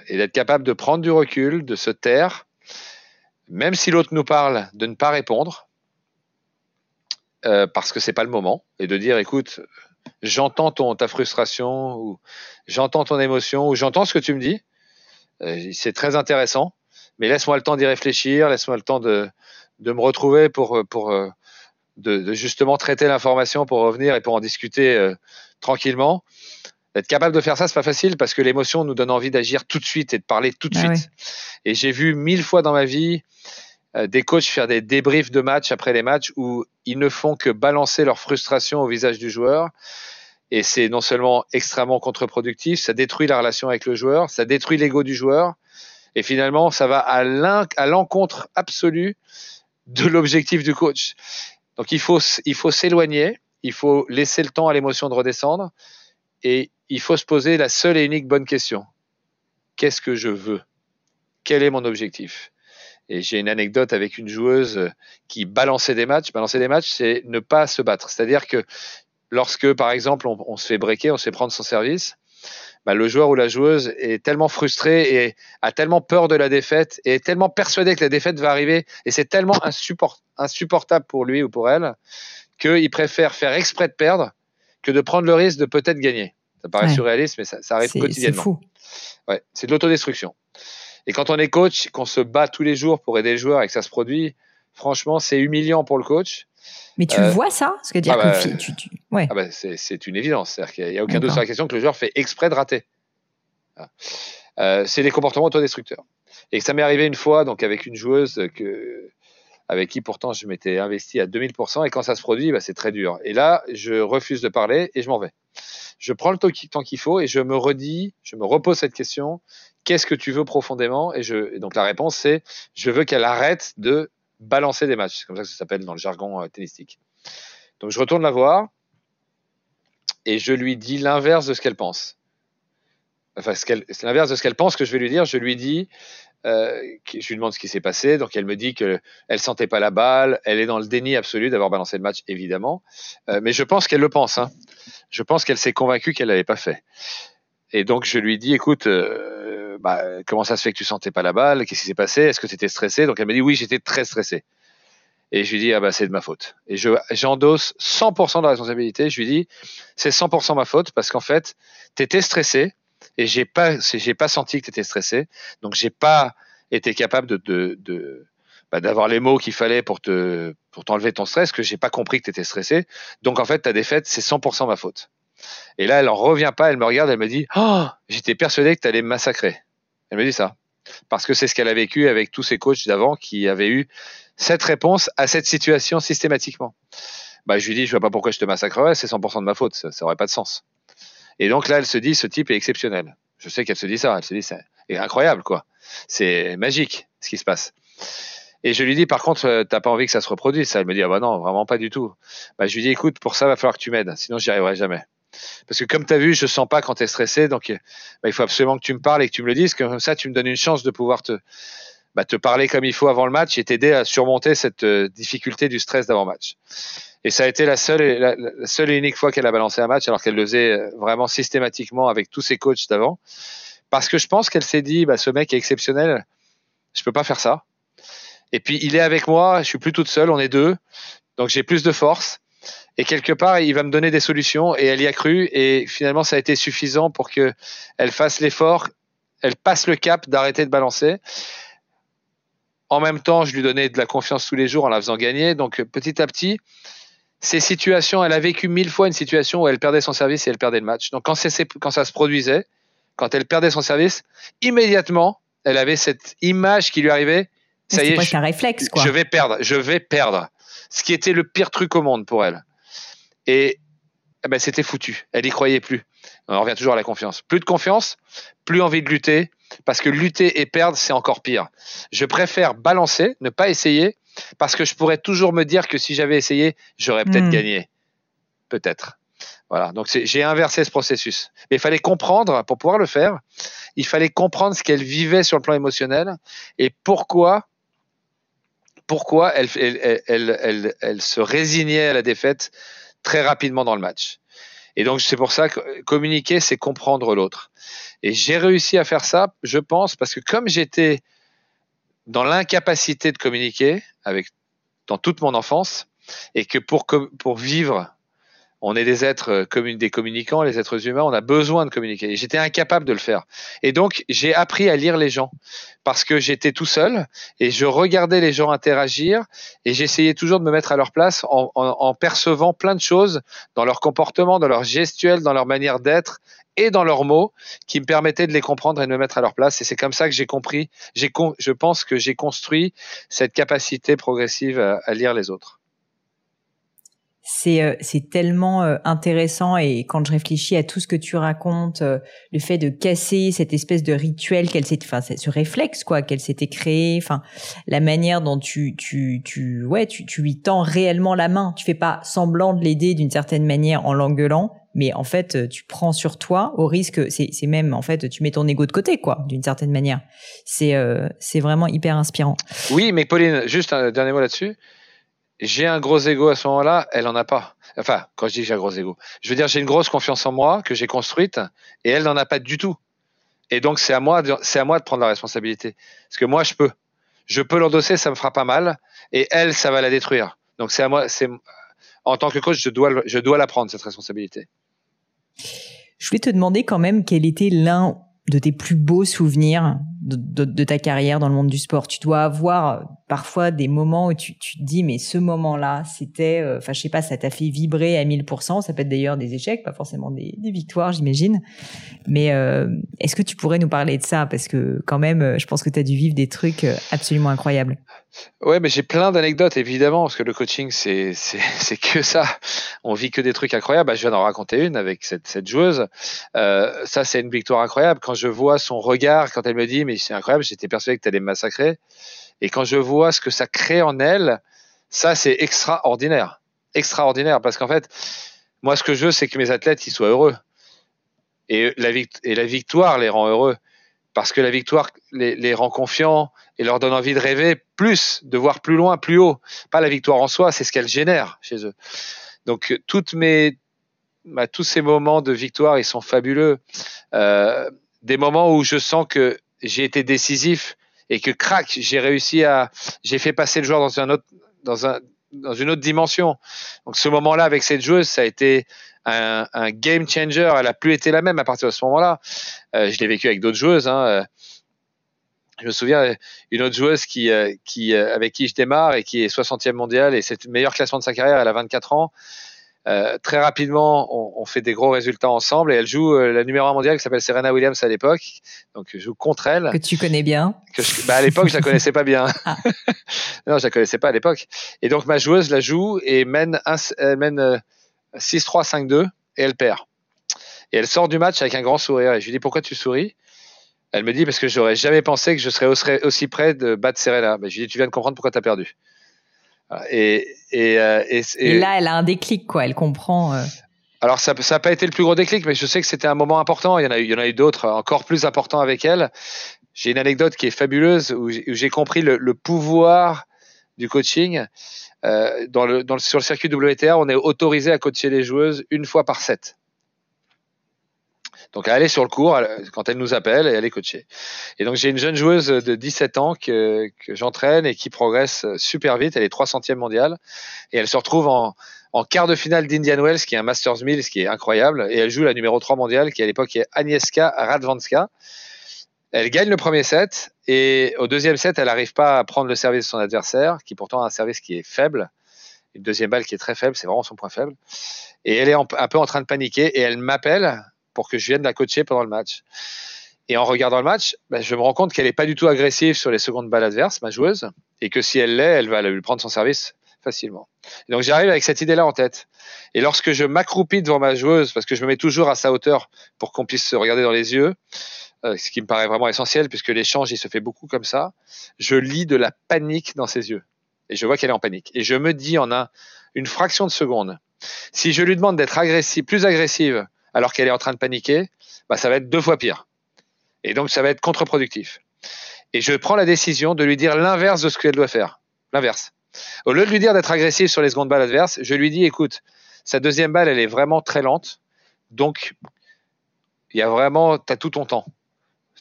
Et d'être capable de prendre du recul, de se taire, même si l'autre nous parle, de ne pas répondre, euh, parce que c'est pas le moment. Et de dire écoute j'entends ton ta frustration ou j'entends ton émotion ou j'entends ce que tu me dis. Euh, c'est très intéressant. Mais laisse-moi le temps d'y réfléchir laisse-moi le temps de de me retrouver pour pour euh, de, de, justement traiter l'information pour revenir et pour en discuter tranquillement. Être capable de faire ça, c'est pas facile parce que l'émotion nous donne envie d'agir tout de suite et de parler tout de ah suite. Et j'ai vu mille fois dans ma vie des coachs faire des débriefs de match après les matchs où ils ne font que balancer leur frustration au visage du joueur. Et c'est non seulement extrêmement contre-productif, ça détruit la relation avec le joueur, ça détruit l'ego du joueur. Et finalement, ça va à l'encontre absolue de l'objectif du coach. Donc il faut, il faut s'éloigner, il faut laisser le temps à l'émotion de redescendre et il faut se poser la seule et unique bonne question. Qu'est-ce que je veux? Quel est mon objectif? Et j'ai une anecdote avec une joueuse qui balançait des matchs. Balancer des matchs, c'est ne pas se battre. C'est-à-dire que lorsque, par exemple, on, se fait breaker, on se fait prendre son service, bah, le joueur ou la joueuse est tellement frustré et a tellement peur de la défaite et est tellement persuadé que la défaite va arriver et c'est tellement insupportable pour lui ou pour elle qu'il préfère faire exprès de perdre que de prendre le risque de peut-être gagner. Ça paraît surréaliste, mais ça, ça arrive quotidiennement. C'est fou. Ouais, c'est de l'autodestruction. Et quand on est coach, qu'on se bat tous les jours pour aider le joueur et que ça se produit, franchement, c'est humiliant pour le coach. Mais tu euh, vois ça Ce que dire ah bah, tu, tu... Ouais. Ah bah, c'est une évidence. C'est-à-dire qu'il n'y a, aucun doute sur la question que le joueur fait exprès de rater. Euh, c'est des comportements autodestructeurs. Et ça m'est arrivé une fois, donc avec une joueuse que, avec qui pourtant je m'étais investi à 2000%, et quand ça se produit, bah, c'est très dur. Et là, je refuse de parler et je m'en vais. Je prends le temps qu'il faut et je me redis, je me repose cette question qu'est-ce que tu veux profondément et, je, donc la réponse c'est je veux qu'elle arrête de balancer des matchs. C'est comme ça que ça s'appelle dans le jargon euh, tennistique. Donc je retourne la voir et je lui dis l'inverse de ce qu'elle pense. Enfin, c'est l'inverse de ce qu'elle pense que je vais lui dire. Je lui dis, euh, je lui demande ce qui s'est passé. Donc elle me dit que elle sentait pas la balle. Elle est dans le déni absolu d'avoir balancé le match, évidemment. Euh, mais je pense qu'elle le pense. Hein. Je pense qu'elle s'est convaincue qu'elle l'avait pas fait. Et donc je lui dis, écoute, euh, bah, comment ça se fait que tu sentais pas la balle? Qu'est-ce qui s'est passé? Est-ce que tu étais stressé? Donc elle m'a dit, oui, j'étais très stressé. Et je lui dis, ah bah c'est de ma faute. Et je j'endosse 100% de la responsabilité. Je lui dis, c'est 100% ma faute parce qu'en fait, tu étais stressé et j'ai pas j'ai pas senti que tu étais stressé. Donc j'ai pas été capable de, bah, d'avoir les mots qu'il fallait pour te pour t'enlever ton stress que j'ai pas compris que tu étais stressé. Donc en fait ta défaite c'est 100% ma faute. Et là, elle en revient pas, elle me regarde, elle me dit Oh, j'étais persuadé que tu allais me massacrer. Elle me dit ça. Parce que c'est ce qu'elle a vécu avec tous ses coachs d'avant qui avaient eu cette réponse à cette situation systématiquement. Bah, je lui dis Je vois pas pourquoi je te massacrerais, c'est 100% de ma faute, ça, ça aurait pas de sens. Et donc là, elle se dit Ce type est exceptionnel. Je sais qu'elle se dit ça, elle se dit C'est incroyable, quoi. C'est magique ce qui se passe. Et je lui dis, par contre, euh, t'as pas envie que ça se reproduise ça Elle me dit, ah bah non, vraiment pas du tout. Bah, je lui dis, écoute, pour ça, va falloir que tu m'aides, sinon j'y arriverai jamais. Parce que comme tu as vu, je sens pas quand tu es stressé, donc bah, il faut absolument que tu me parles et que tu me le dises, comme ça tu me donnes une chance de pouvoir te, bah, parler comme il faut avant le match et t'aider à surmonter cette euh, difficulté du stress d'avant-match. Et ça a été la seule, et, la, seule et unique fois qu'elle a balancé un match, alors qu'elle le faisait euh, vraiment systématiquement avec tous ses coachs d'avant. Parce que je pense qu'elle s'est dit, bah, ce mec est exceptionnel, je peux pas faire ça. Et puis il est avec moi, je suis plus toute seule, on est deux, donc j'ai plus de force. Et quelque part, il va me donner des solutions et elle y a cru et finalement ça a été suffisant pour que elle fasse l'effort, elle passe le cap d'arrêter de balancer. En même temps, je lui donnais de la confiance tous les jours en la faisant gagner. Donc petit à petit, ces situations, elle a vécu mille fois une situation où elle perdait son service et elle perdait le match. Donc quand, quand ça se produisait, quand elle perdait son service, immédiatement, elle avait cette image qui lui arrivait ça y est, je, réflexe, quoi. je vais perdre, je vais perdre. Ce qui était le pire truc au monde pour elle. Et eh ben, c'était foutu. Elle y croyait plus. On revient toujours à la confiance. Plus de confiance, plus envie de lutter, parce que lutter et perdre, c'est encore pire. Je préfère balancer, ne pas essayer, parce que je pourrais toujours me dire que si j'avais essayé, j'aurais peut-être hmm. gagné. Peut-être. Voilà. Donc j'ai inversé ce processus. Mais il fallait comprendre, pour pouvoir le faire, il fallait comprendre ce qu'elle vivait sur le plan émotionnel et pourquoi pourquoi elle, se résignait à la défaite très rapidement dans le match. Et donc c'est pour ça que communiquer, c'est comprendre l'autre. Et j'ai réussi à faire ça, je pense, parce que comme j'étais dans l'incapacité de communiquer avec dans toute mon enfance, et que pour, pour vivre on est des êtres euh, comme des communicants, les êtres humains, on a besoin de communiquer. J'étais incapable de le faire. Et donc, j'ai appris à lire les gens parce que j'étais tout seul et je regardais les gens interagir et j'essayais toujours de me mettre à leur place en, percevant plein de choses dans leur comportement, dans leur gestuelle, dans leur manière d'être et dans leurs mots qui me permettaient de les comprendre et de me mettre à leur place. Et c'est comme ça que j'ai compris, j'ai je pense que j'ai construit cette capacité progressive à lire les autres c'est euh, c'est tellement euh, intéressant et quand je réfléchis à tout ce que tu racontes euh, le fait de casser cette espèce de rituel qu'elle s'est enfin ce réflexe quoi qu'elle s'était créé enfin la manière dont tu tu tu ouais tu tu lui tends réellement la main. Tu fais pas semblant de l'aider d'une certaine manière en l'engueulant mais en fait tu prends sur toi au risque c'est c'est même en fait tu mets ton ego de côté quoi d'une certaine manière. C'est c'est vraiment hyper inspirant. Oui mais Pauline juste un dernier mot là-dessus j'ai un gros ego à ce moment-là, elle en a pas. Enfin, quand je dis j'ai un gros ego, je veux dire j'ai une grosse confiance en moi que j'ai construite et elle n'en a pas du tout. Et donc c'est à moi, c'est à moi de prendre la responsabilité. Parce que moi je peux, je peux l'endosser, ça me fera pas mal, et elle ça va la détruire. Donc c'est à moi, c'est en tant que coach je dois, je dois la prendre cette responsabilité. Je voulais te demander quand même quel était l'un de tes plus beaux souvenirs de, ta carrière dans le monde du sport Tu dois avoir parfois des moments où tu, te dis mais ce moment-là, c'était, euh, enfin je sais pas, ça t'a fait vibrer à 1000%. Ça peut être d'ailleurs des échecs, pas forcément des, victoires, j'imagine. Mais euh, est-ce que tu pourrais nous parler de ça? Parce que quand même, euh, je pense que tu as dû vivre des trucs absolument incroyables. Ouais, mais j'ai plein d'anecdotes évidemment parce que le coaching c'est c'est que ça. On vit que des trucs incroyables. Bah, je viens d'en raconter une avec cette cette joueuse. ça c'est une victoire incroyable. Quand je vois son regard quand elle me dit mais c'est incroyable, j'étais persuadé que tu allais me massacrer. Et quand je vois ce que ça crée en elle, ça c'est extraordinaire. Extraordinaire parce qu'en fait, moi ce que je veux c'est que mes athlètes ils soient heureux. Et la, et la victoire les rend heureux parce que la victoire les, les, rend confiants et leur donne envie de rêver plus, de voir plus loin, plus haut. Pas la victoire en soi, c'est ce qu'elle génère chez eux. Donc toutes mes, bah, tous ces moments de victoire, ils sont fabuleux. Euh, des moments où je sens que j'ai été décisif et que crac, j'ai réussi à, j'ai fait passer le joueur dans un autre, dans un, dans une autre dimension. Donc ce moment-là avec cette joueuse, ça a été un, game changer. Elle a plus été la même à partir de ce moment-là. Euh, je l'ai vécu avec d'autres joueuses. Hein. Je me souviens une autre joueuse qui, euh, qui, euh, avec qui je démarre et qui est 60e mondiale et c'est le meilleur classement de sa carrière. Elle a 24 ans. Euh, très rapidement, on, on, fait des gros résultats ensemble et elle joue euh, la numéro 1 mondiale qui s'appelle Serena Williams à l'époque. Donc je joue contre elle. Que tu connais bien. Que je, bah à l'époque, je la connaissais pas bien. Ah. non, je la connaissais pas à l'époque. Et donc ma joueuse la joue et mène, un, elle mène 6-3, 5-2 et elle perd. Et elle sort du match avec un grand sourire. Et je lui dis pourquoi tu souris? Elle me dit parce que j'aurais jamais pensé que je serais aussi près de battre Serena. Mais je lui dis tu viens de comprendre pourquoi tu as perdu. Et, et, euh, et, et, là, elle a un déclic, quoi. Elle comprend. Euh. Alors ça n'a pas été le plus gros déclic, mais je sais que c'était un moment important. Il y en a eu, il y en a eu d'autres encore plus importants avec elle. J'ai une anecdote qui est fabuleuse où j'ai compris le, le, pouvoir du coaching. Euh, dans le, dans le, sur le circuit WTA, on est autorisé à coacher les joueuses une fois par set. Donc elle est sur le cours quand elle nous appelle et elle est coachée. Et donc j'ai une jeune joueuse de 17 ans que, que j'entraîne et qui progresse super vite. Elle est 300e mondiale et elle se retrouve en, en quart de finale d'Indian Wells, qui est un Masters 1000, ce qui est incroyable. Et elle joue la numéro 3 mondiale, qui à l'époque est Agnieszka Radwanska. Elle gagne le premier set et au deuxième set, elle n'arrive pas à prendre le service de son adversaire, qui pourtant a un service qui est faible. Une deuxième balle qui est très faible, c'est vraiment son point faible. Et elle est un peu en train de paniquer et elle m'appelle pour que je vienne la coacher pendant le match. Et en regardant le match, ben, je me rends compte qu'elle n'est pas du tout agressive sur les secondes balles adverses, ma joueuse, et que si elle l'est, elle va lui prendre son service facilement. Donc j'arrive avec cette idée-là en tête. Et lorsque je m'accroupis devant ma joueuse, parce que je me mets toujours à sa hauteur pour qu'on puisse se regarder dans les yeux, euh, ce qui me paraît vraiment essentiel puisque l'échange il se fait beaucoup comme ça, je lis de la panique dans ses yeux. Et je vois qu'elle est en panique. Et je me dis en un, une fraction de seconde, si je lui demande d'être agressive, plus agressive alors qu'elle est en train de paniquer, bah, ça va être deux fois pire. Et donc, ça va être contre-productif. Et je prends la décision de lui dire l'inverse de ce qu'elle doit faire. L'inverse. Au lieu de lui dire d'être agressif sur les secondes balles adverses, je lui dis, écoute, sa deuxième balle, elle est vraiment très lente. Donc, il y a vraiment, tu as tout ton temps.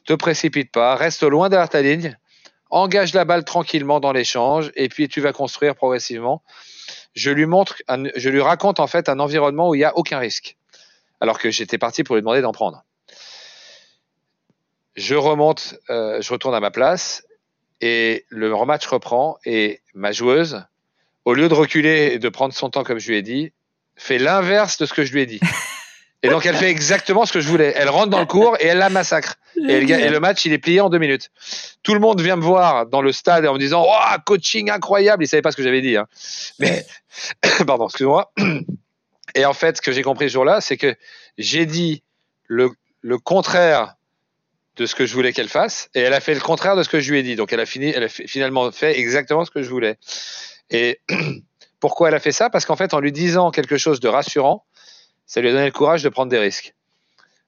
Te précipite pas, reste loin derrière ta ligne, engage la balle tranquillement dans l'échange, et puis tu vas construire progressivement. Je lui montre, je lui raconte en fait un environnement où il n'y a aucun risque alors que j'étais parti pour lui demander d'en prendre. Je remonte, euh, je retourne à ma place et le rematch reprend et ma joueuse, au lieu de reculer et de prendre son temps comme je lui ai dit, fait l'inverse de ce que je lui ai dit. Et donc elle fait exactement ce que je voulais. Elle rentre dans le cours et elle la massacre. Et, le match, il est plié en deux minutes. Tout le monde vient me voir dans le stade en me disant oh, coaching incroyable. Ils savaient pas ce que j'avais dit. Hein. Mais pardon, excuse-moi. Et en fait, ce que j'ai compris ce jour-là, c'est que j'ai dit le, le, contraire de ce que je voulais qu'elle fasse, et elle a fait le contraire de ce que je lui ai dit. Donc, elle a, fini, elle a finalement fait exactement ce que je voulais. Et pourquoi elle a fait ça? Parce qu'en fait, en lui disant quelque chose de rassurant, ça lui a donné le courage de prendre des risques.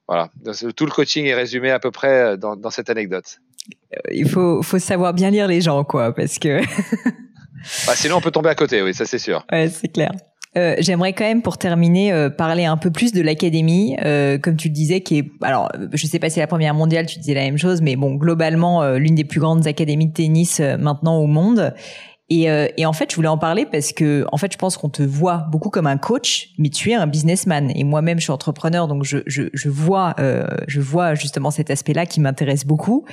Voilà. tout le coaching est résumé à peu près dans, dans cette anecdote. Euh, il faut, faut savoir bien lire les gens, quoi, parce que. bah, sinon, on peut tomber à côté, oui, ça c'est sûr. Ouais, c'est clair. Euh, j'aimerais quand même, pour terminer, euh, parler un peu plus de l'académie, euh, comme tu le disais, qui est, alors, je sais pas si c'est la première mondiale, tu disais la même chose, mais bon, globalement, l'une des plus grandes académies de tennis maintenant au monde. Et, et, en fait, je voulais en parler parce que, en fait, je pense qu'on te voit beaucoup comme un coach, mais tu es un businessman. Et moi-même, je suis entrepreneur, donc je, je, je vois, je vois justement cet aspect-là qui m'intéresse beaucoup.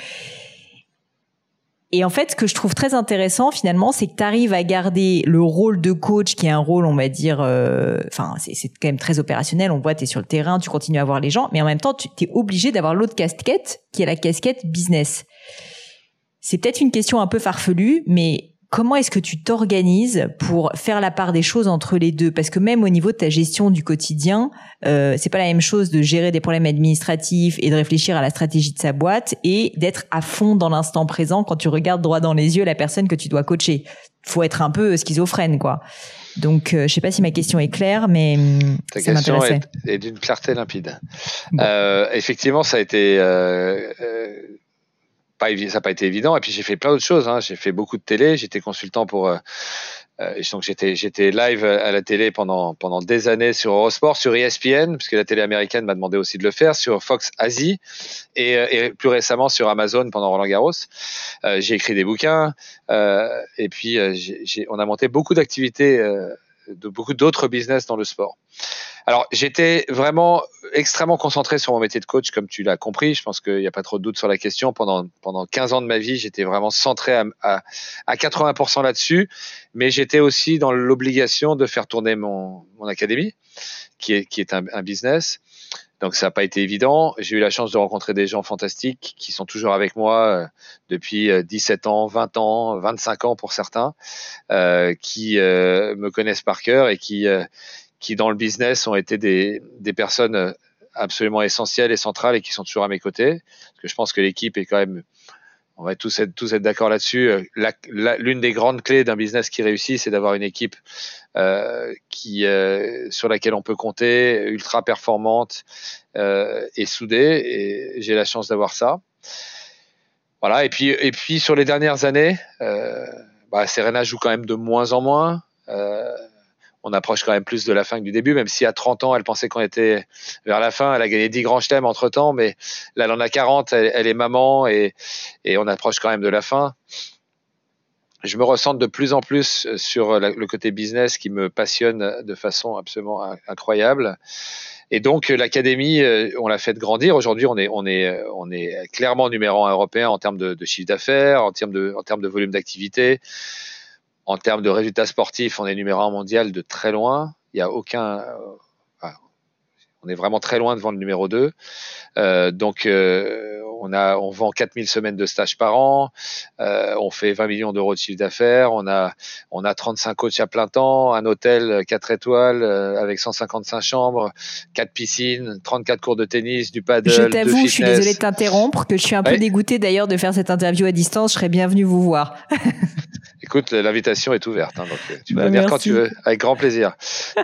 Et en fait, ce que je trouve très intéressant finalement, c'est que tu arrives à garder le rôle de coach, qui est un rôle, on va dire, euh, enfin, c'est quand même très opérationnel. On voit, tu es sur le terrain, tu continues à voir les gens, mais en même temps, tu es obligé d'avoir l'autre casquette, qui est la casquette business. C'est peut-être une question un peu farfelue, mais Comment est-ce que tu t'organises pour faire la part des choses entre les deux? Parce que même au niveau de ta gestion du quotidien, euh, c'est pas la même chose de gérer des problèmes administratifs et de réfléchir à la stratégie de sa boîte et d'être à fond dans l'instant présent quand tu regardes droit dans les yeux la personne que tu dois coacher. Faut être un peu schizophrène, quoi. Donc, euh, je sais pas si ma question est claire, mais hum, ta question est, d'une clarté limpide. Euh, effectivement, ça a été euh ça n'a pas été évident. Et puis j'ai fait plein d'autres choses. Hein. J'ai fait beaucoup de télé. J'étais consultant pour. Euh, euh donc j'étais j'étais live à la télé pendant pendant des années sur Eurosport, sur ESPN, puisque la télé américaine m'a demandé aussi de le faire, sur Fox Asie et, euh, plus récemment sur Amazon pendant Roland Garros. J'ai écrit des bouquins et puis on a monté beaucoup d'activités de beaucoup d'autres business dans le sport. Alors, j'étais vraiment extrêmement concentré sur mon métier de coach, comme tu l'as compris. Je pense qu'il n'y a pas trop de doute sur la question. Pendant, pendant 15 ans de ma vie, j'étais vraiment centré à, à, à 80% là-dessus. Mais j'étais aussi dans l'obligation de faire tourner mon, mon académie, qui est, qui est un, business. Donc ça n'a pas été évident. J'ai eu la chance de rencontrer des gens fantastiques qui sont toujours avec moi euh, depuis 17 euh, ans, 20 ans, 25 ans pour certains, euh, qui me connaissent par cœur et qui, qui dans le business ont été des, des personnes absolument essentielles et centrales et qui sont toujours à mes côtés. Parce que je pense que l'équipe est quand même on va tous être, tous être d'accord là-dessus. L'une des grandes clés d'un business qui réussit, c'est d'avoir une équipe euh, qui, euh, sur laquelle on peut compter, ultra performante euh, et soudée. Et j'ai la chance d'avoir ça. Voilà. Et puis, et puis sur les dernières années, euh, bah, Serena joue quand même de moins en moins. Euh, on approche quand même plus de la fin que du début, même si à 30 ans, elle pensait qu'on était vers la fin. Elle a gagné 10 grands chelems entre temps, mais là, elle en a 40, elle, est maman et, on approche quand même de la fin. Je me ressens de plus en plus sur la, le côté business qui me passionne de façon absolument incroyable. Et donc l'académie, on l'a fait grandir. Aujourd'hui, on est, clairement numéro un européen en termes de, chiffre d'affaires, en termes de volume d'activité. En termes de résultats sportifs, on est numéro un mondial de très loin. Il n'y a aucun. Euh, on est vraiment très loin devant le numéro 2. Euh, donc, euh, on, a, on vend 4000 semaines de stage par an. Euh, on fait 20 millions d'euros de chiffre d'affaires. On a, on a 35 coachs à plein temps, un hôtel 4 étoiles avec 155 chambres, 4 piscines, 34 cours de tennis, du paddle. Je t'avoue, je suis désolée de t'interrompre, que je suis un peu dégoûtée d'ailleurs de faire cette interview à distance. Je serais bienvenue vous voir. Écoute, l'invitation est ouverte, hein, donc euh, tu Bah, vas venir quand tu veux, avec grand plaisir.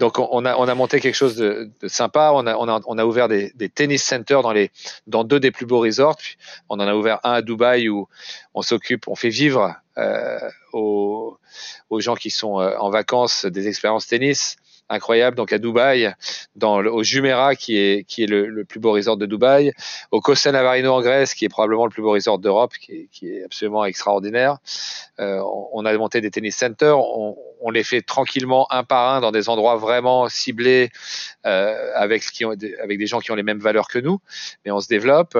Donc on, on a on a monté quelque chose de, de sympa. On a on a on a ouvert des, des tennis centers dans les dans deux des plus beaux resorts. Puis on en a ouvert un à Dubaï où on s'occupe, on fait vivre euh, aux aux gens qui sont euh, en vacances des expériences tennis incroyables. Donc à Dubaï, dans le, au Jumeirah qui est qui est le, le plus beau resort de Dubaï, au Costa Navarino en Grèce qui est probablement le plus beau resort d'Europe, qui est, qui est absolument extraordinaire. Euh, on, on a monté des tennis centers, on, on les fait tranquillement un par un dans des endroits vraiment ciblés euh, avec avec des gens qui ont les mêmes valeurs que nous, mais on se développe.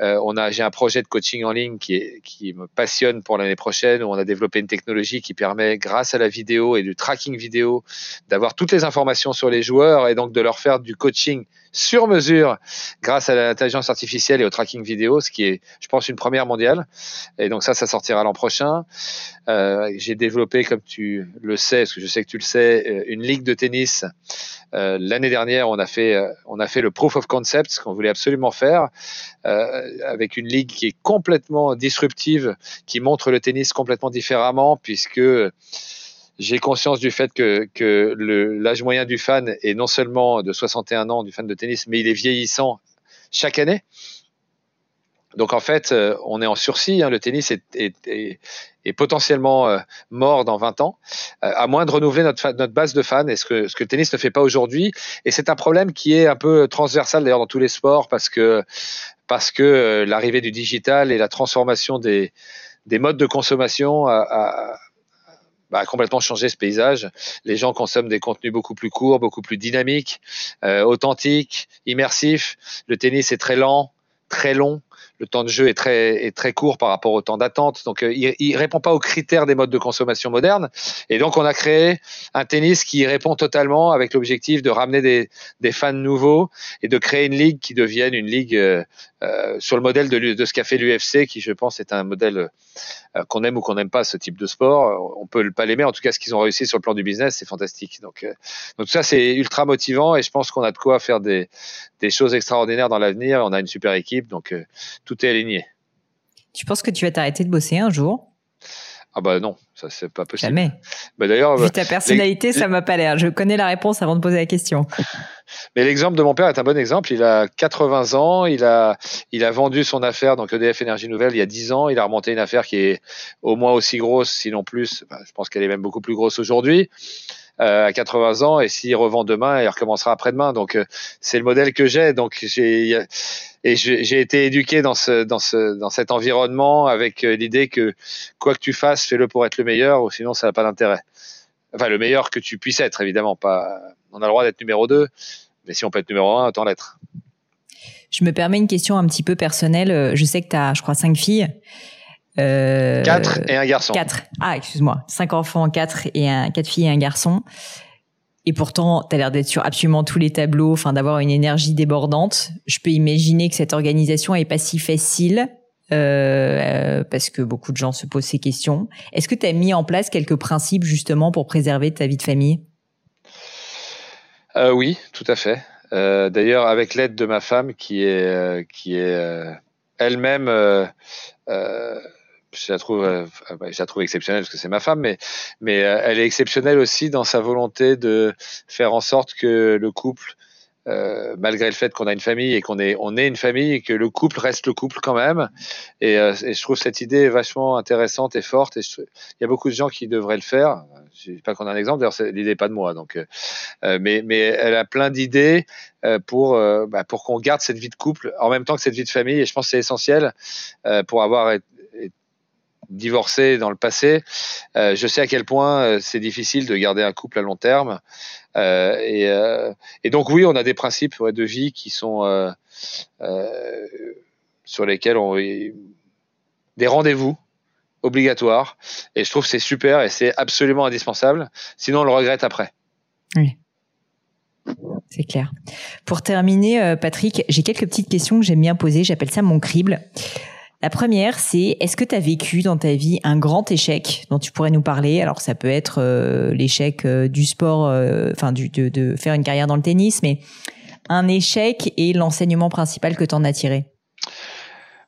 Euh, on a j'ai un projet de coaching en ligne qui me passionne pour l'année prochaine où on a développé une technologie qui permet grâce à la vidéo et du tracking vidéo d'avoir toutes les informations sur les joueurs et donc de leur faire du coaching sur mesure grâce à l'intelligence artificielle et au tracking vidéo, ce qui est, je pense, une première mondiale. Et donc ça, ça sortira l'an prochain. Euh, J'ai développé, comme tu le sais, parce que je sais que tu le sais, euh, une ligue de tennis. Euh, L'année dernière, on a fait, euh, on a fait le proof of concept, ce qu'on voulait absolument faire, avec une ligue qui est complètement disruptive, qui montre le tennis complètement différemment, puisque j'ai conscience du fait que, que l'âge moyen du fan est non seulement de 61 ans du fan de tennis, mais il est vieillissant chaque année. Donc en fait, euh, on est en sursis. hein, le tennis est, est, est, est potentiellement euh, mort dans 20 ans, euh, à moins de renouveler notre, notre base de fans, et ce que, ce que le tennis ne fait pas aujourd'hui. Et c'est un problème qui est un peu transversal d'ailleurs dans tous les sports, parce que, parce que euh, l'arrivée du digital et la transformation des, des modes de consommation a, a, bah, a complètement changé ce paysage. Les gens consomment des contenus beaucoup plus courts, beaucoup plus dynamiques, euh, authentiques, immersifs. Le tennis est très lent, très long. Le temps de jeu est très, court par rapport au temps d'attente. Donc, euh, il, il répond pas aux critères des modes de consommation modernes. Et donc, on a créé un tennis qui répond totalement avec l'objectif de ramener des, fans nouveaux et de créer une ligue qui devienne une ligue euh, euh, sur le modèle de, ce qu'a fait l'UFC, qui, je pense, est un modèle qu'on aime ou qu'on n'aime pas ce type de sport. On peut pas l'aimer. En tout cas, ce qu'ils ont réussi sur le plan du business, c'est fantastique. Donc, donc ça, c'est ultra motivant et je pense qu'on a de quoi faire des, des choses extraordinaires dans l'avenir. On a une super équipe, donc tout est aligné. Tu penses que tu vas t'arrêter de bosser un jour? Ah bah non, ça c'est pas possible. Jamais. Bah d'ailleurs, Vu ta personnalité, les- ça m'a pas l'air. Je connais la réponse avant de poser la question. Mais l'exemple de mon père est un bon exemple. Il a 80 ans, il a, il a vendu son affaire, donc EDF Énergie Nouvelle, il y a 10 ans. Il a remonté une affaire qui est au moins aussi grosse, sinon plus. Enfin, je pense qu'elle est même beaucoup plus grosse aujourd'hui. euh, à 80 ans et s'il revend demain, il recommencera après-demain. Donc euh, c'est le modèle que j'ai. Donc j'ai et j'ai été éduqué dans ce dans ce dans cet environnement avec euh, l'idée que quoi que tu fasses, fais-le pour être le meilleur, ou sinon ça n'a pas d'intérêt. enfin le meilleur que tu puisses être, évidemment. Pas, on a le droit d'être numéro 2, mais si on peut être numéro 1, autant l'être. Je me permets une question un petit peu personnelle. Je sais que tu as, je crois, cinq filles. Euh, quatre et un garçon. Quatre. Ah, excuse-moi. Cinq enfants, quatre et un, quatre filles et un garçon. Et pourtant, tu as l'air d'être sur absolument tous les tableaux, enfin d'avoir une énergie débordante. Je peux imaginer que cette organisation est pas si facile euh, parce que beaucoup de gens se posent ces questions. Est-ce que tu as mis en place quelques principes justement pour préserver ta vie de famille? Euh, Oui, tout à fait. Euh, D'ailleurs, avec l'aide de ma femme qui est euh, qui est euh, elle-même je la trouve, euh, je la trouve exceptionnelle parce que c'est ma femme, mais, mais euh, elle est exceptionnelle aussi dans sa volonté de faire en sorte que le couple, euh, malgré le fait qu'on a une famille et qu'on est, on est une famille et que le couple reste le couple quand même. Et, euh, et je trouve cette idée vachement intéressante et forte. Et il y a beaucoup de gens qui devraient le faire. Je sais pas qu'on a un exemple. D'ailleurs, l'idée n'est pas de moi. Donc, euh, mais, mais elle a plein d'idées pour, bah, pour qu'on garde cette vie de couple en même temps que cette vie de famille. Et je pense que c'est essentiel pour avoir divorcé dans le passé, euh, je sais à quel point euh, c'est difficile de garder un couple à long terme. Euh, et, donc oui, on a des principes de vie qui sont sur lesquels on des rendez-vous obligatoires. Et je trouve c'est super et c'est absolument indispensable. Sinon, on le regrette après. Oui. C'est clair. Pour terminer, Patrick, j'ai quelques petites questions que j'aime bien poser. J'appelle ça mon crible. La première, c'est est-ce que tu as vécu dans ta vie un grand échec dont tu pourrais nous parler? Alors ça peut être euh, l'échec euh, du sport, euh, enfin de, faire une carrière dans le tennis, mais un échec et l'enseignement principal que tu en as tiré?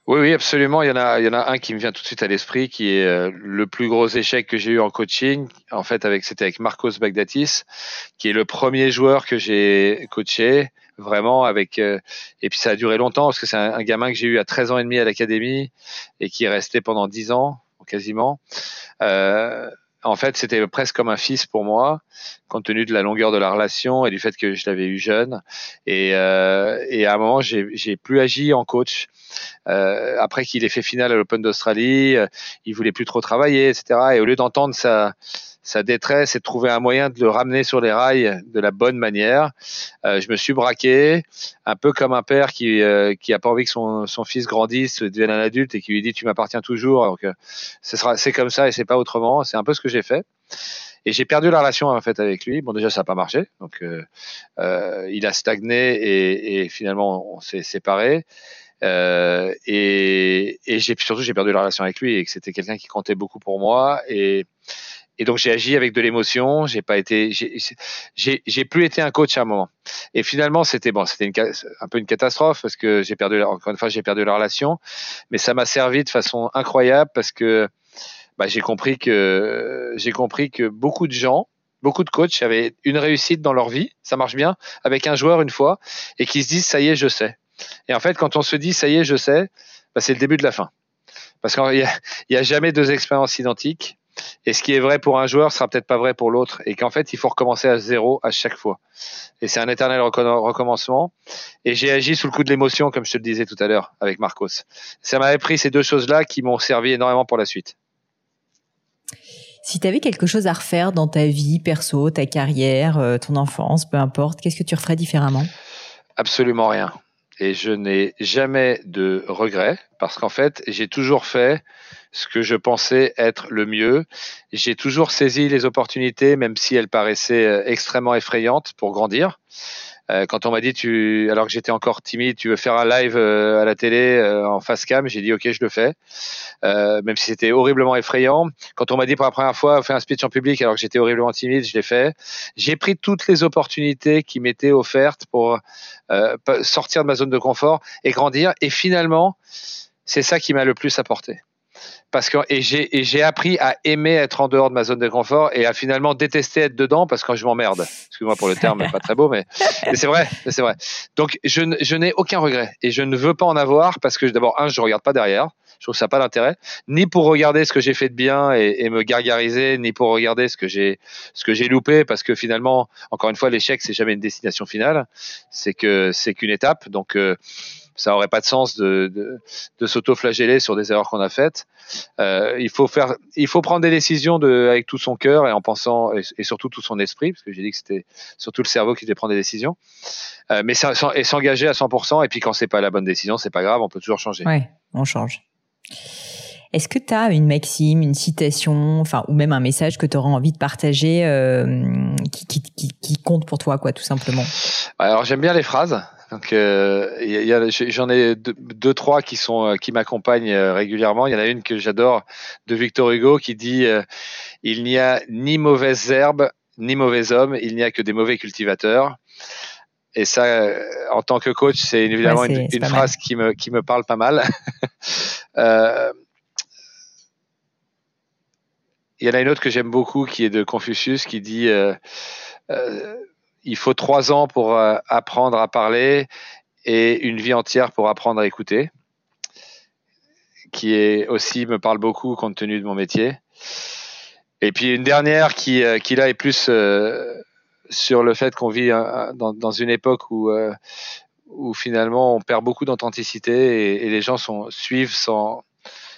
Oui, oui, absolument. Il y en a, il y en a un qui me vient tout de suite à l'esprit, qui est le plus gros échec que j'ai eu en coaching. En fait, avec c'était avec Marcos Bagdatis, qui est le premier joueur que j'ai coaché vraiment avec euh, et puis ça a duré longtemps parce que c'est un, gamin que j'ai eu à 13 ans et demi à l'académie et qui est resté pendant 10 ans quasiment. Euh, en fait, c'était presque comme un fils pour moi, compte tenu de la longueur de la relation et du fait que je l'avais eu jeune. Et, euh, à un moment, j'ai plus agi en coach. Après qu'il ait fait finale à l'Open d'Australie, il voulait plus trop travailler, etc. Et au lieu d'entendre sa sa détresse et de trouver un moyen de le ramener sur les rails de la bonne manière. Euh, je me suis braqué, un peu comme un père qui euh, qui a pas envie que son, son fils grandisse, devienne un adulte et qui lui dit tu m'appartiens toujours. Donc euh, ce sera c'est comme ça et c'est pas autrement. C'est un peu ce que j'ai fait. Et j'ai perdu la relation en fait avec lui. Bon déjà ça n'a pas marché, donc euh, euh, il a stagné et, et finalement on s'est séparés. Euh, et, et j'ai surtout j'ai perdu la relation avec lui et que c'était quelqu'un qui comptait beaucoup pour moi et et donc j'ai agi avec de l'émotion. J'ai pas été, j'ai plus été un coach à un moment. Et finalement, c'était bon, c'était un peu une catastrophe parce que j'ai perdu, encore une fois, j'ai perdu la relation. Mais ça m'a servi de façon incroyable parce que bah, j'ai compris que j'ai compris que beaucoup de gens, beaucoup de coachs avaient une réussite dans leur vie, ça marche bien, avec un joueur une fois, et qui se disent ça y est, je sais. Et en fait, quand on se dit ça y est, je sais, bah, c'est le début de la fin. Parce qu'il n'y a, a, jamais deux expériences identiques. Et ce qui est vrai pour un joueur sera peut-être pas vrai pour l'autre. Et qu'en fait, il faut recommencer à zéro à chaque fois. Et c'est un éternel recommencement. Et j'ai agi sous le coup de l'émotion, comme je te le disais tout à l'heure avec Marcos. Ça m'avait pris ces deux choses-là qui m'ont servi énormément pour la suite. Si tu avais quelque chose à refaire dans ta vie perso, ta carrière, euh, ton enfance, peu importe, qu'est-ce que tu referais différemment? Absolument rien. Et je n'ai jamais de regrets parce qu'en fait, j'ai toujours fait ce que je pensais être le mieux. J'ai toujours saisi les opportunités, même si elles paraissaient euh, extrêmement effrayantes pour grandir. Euh, quand on m'a dit, tu, alors que j'étais encore timide, tu veux faire un live euh, à la télé en face cam, j'ai dit ok, je le fais, même si c'était horriblement effrayant. Quand on m'a dit pour la première fois, fais un speech en public, alors que j'étais horriblement timide, je l'ai fait. J'ai pris toutes les opportunités qui m'étaient offertes pour sortir de ma zone de confort et grandir. Et finalement, c'est ça qui m'a le plus apporté parce que et j'ai appris à aimer être en dehors de ma zone de confort et à finalement détester être dedans parce que je m'emmerde. Excuse-moi pour le terme, pas très beau, mais, c'est vrai, c'est vrai. Donc je, je n'ai aucun regret et je ne veux pas en avoir parce que d'abord un, je regarde pas derrière. Je trouve ça pas d'intérêt, ni pour regarder ce que j'ai fait de bien et, et, me gargariser, ni pour regarder ce que j'ai ce que j'ai loupé, parce que finalement, encore une fois, l'échec c'est jamais une destination finale, c'est que c'est qu'une étape. Donc euh, ça aurait pas de sens de, de, de s'auto-flageller sur des erreurs qu'on a faites. Euh, il faut faire, il faut prendre des décisions de, avec tout son cœur et en pensant et, surtout tout son esprit, parce que j'ai dit que c'était surtout le cerveau qui devait prendre des décisions. Euh, mais ça, et s'engager à 100%. Et puis quand c'est pas la bonne décision, c'est pas grave, on peut toujours changer. Ouais, on change. Est-ce que tu as une maxime, une citation, enfin, ou même un message que tu auras envie de partager euh, qui, qui, qui, qui, compte pour toi, quoi, tout simplement? Alors j'aime bien les phrases. Donc, euh, j'en ai deux, deux, trois qui sont euh, qui m'accompagnent euh, régulièrement. Il y en a une que j'adore de Victor Hugo qui dit euh, il n'y a ni mauvaises herbes ni mauvais hommes, il n'y a que des mauvais cultivateurs. Et ça, en tant que coach, c'est évidemment une, une phrase qui me qui me parle pas mal. euh, il y en a une autre que j'aime beaucoup qui est de Confucius qui dit euh, euh, il faut trois ans pour euh, apprendre à parler et une vie entière pour apprendre à écouter, qui est aussi me parle beaucoup compte tenu de mon métier. Et puis une dernière qui, euh, qui là est plus euh, sur le fait qu'on vit dans, dans, une époque où, finalement on perd beaucoup d'authenticité et, et, les gens sont, suivent sans,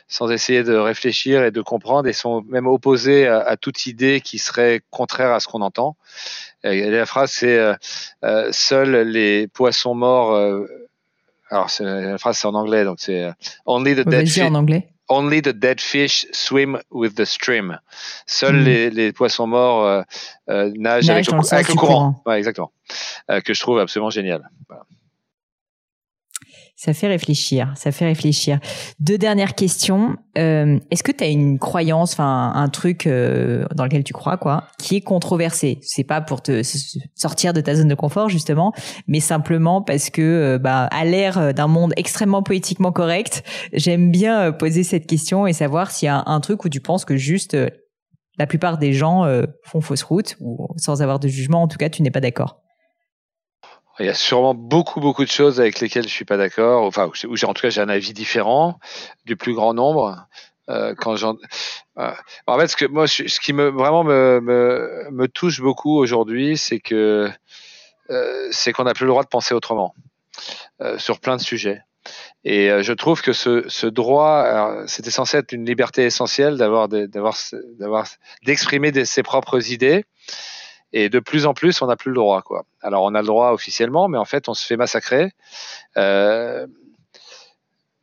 sans essayer de réfléchir et de comprendre et sont même opposés à, à toute idée qui serait contraire à ce qu'on entend. Et la phrase c'est euh, euh, seuls les poissons morts. Euh, alors la phrase c'est en anglais donc c'est euh, only the dead fish. en anglais. Only the dead fish swim with the stream. Seuls mm. les, les, poissons morts euh, euh, nagent, Nage avec, le, avec le, courant. courant. Ouais, exactement. que je trouve absolument génial. Voilà. Ça fait réfléchir, ça fait réfléchir. Deux dernières questions. Euh, Est-ce que tu as une croyance, enfin un truc euh, dans lequel tu crois, quoi, qui est controversé? C'est pas pour te sortir de ta zone de confort justement, mais simplement parce que, euh, bah, à l'ère d'un monde extrêmement poétiquement correct, j'aime bien euh, poser cette question et savoir s'il y a un, truc où tu penses que juste euh, la plupart des gens font fausse route ou sans avoir de jugement, en tout cas, tu n'es pas d'accord. Il y a sûrement beaucoup, beaucoup de choses avec lesquelles je suis pas d'accord, enfin, j'ai, en tout cas, j'ai un avis différent du plus grand nombre. Euh, quand j'en, euh, en fait, ce que moi, ce qui me vraiment me, me, me touche beaucoup aujourd'hui, c'est que euh, c'est qu'on n'a plus le droit de penser autrement euh, sur plein de sujets. Et euh, je trouve que ce, ce droit, c'était censé être une liberté essentielle d'avoir, d'avoir, d'avoir, d'exprimer ses propres idées. Et de plus en plus, on n'a plus le droit. Quoi. Alors, on a le droit officiellement, mais en fait, on se fait massacrer. Euh,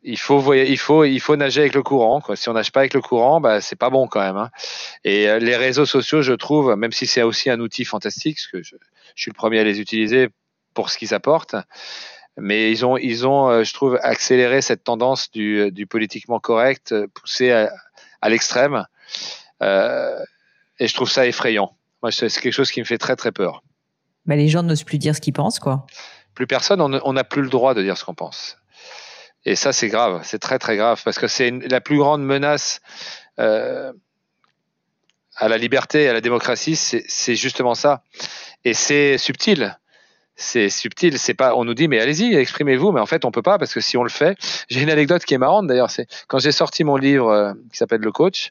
il faut, il faut, il faut nager avec le courant. Quoi. Si on nage pas avec le courant, bah, c'est pas bon quand même. Hein. Et euh, les réseaux sociaux, je trouve, même si c'est aussi un outil fantastique, parce que je, suis le premier à les utiliser pour ce qu'ils apportent, mais ils ont, ils ont, euh, je trouve, accéléré cette tendance du, du politiquement correct, euh, poussé à, à l'extrême. Euh, et je trouve ça effrayant. Moi, c'est quelque chose qui me fait très très peur. Bah, les gens n'osent plus dire ce qu'ils pensent, quoi. Plus personne, on n'a plus le droit de dire ce qu'on pense. Et ça, c'est grave, c'est très très grave, parce que c'est la plus grande menace euh, à la liberté et à la démocratie, c'est justement ça. Et c'est subtil. C'est subtil, c'est pas. On nous dit mais allez-y, exprimez-vous, mais en fait on peut pas parce que si on le fait, j'ai une anecdote qui est marrante d'ailleurs. C'est quand j'ai sorti mon livre euh, qui s'appelle Le Coach,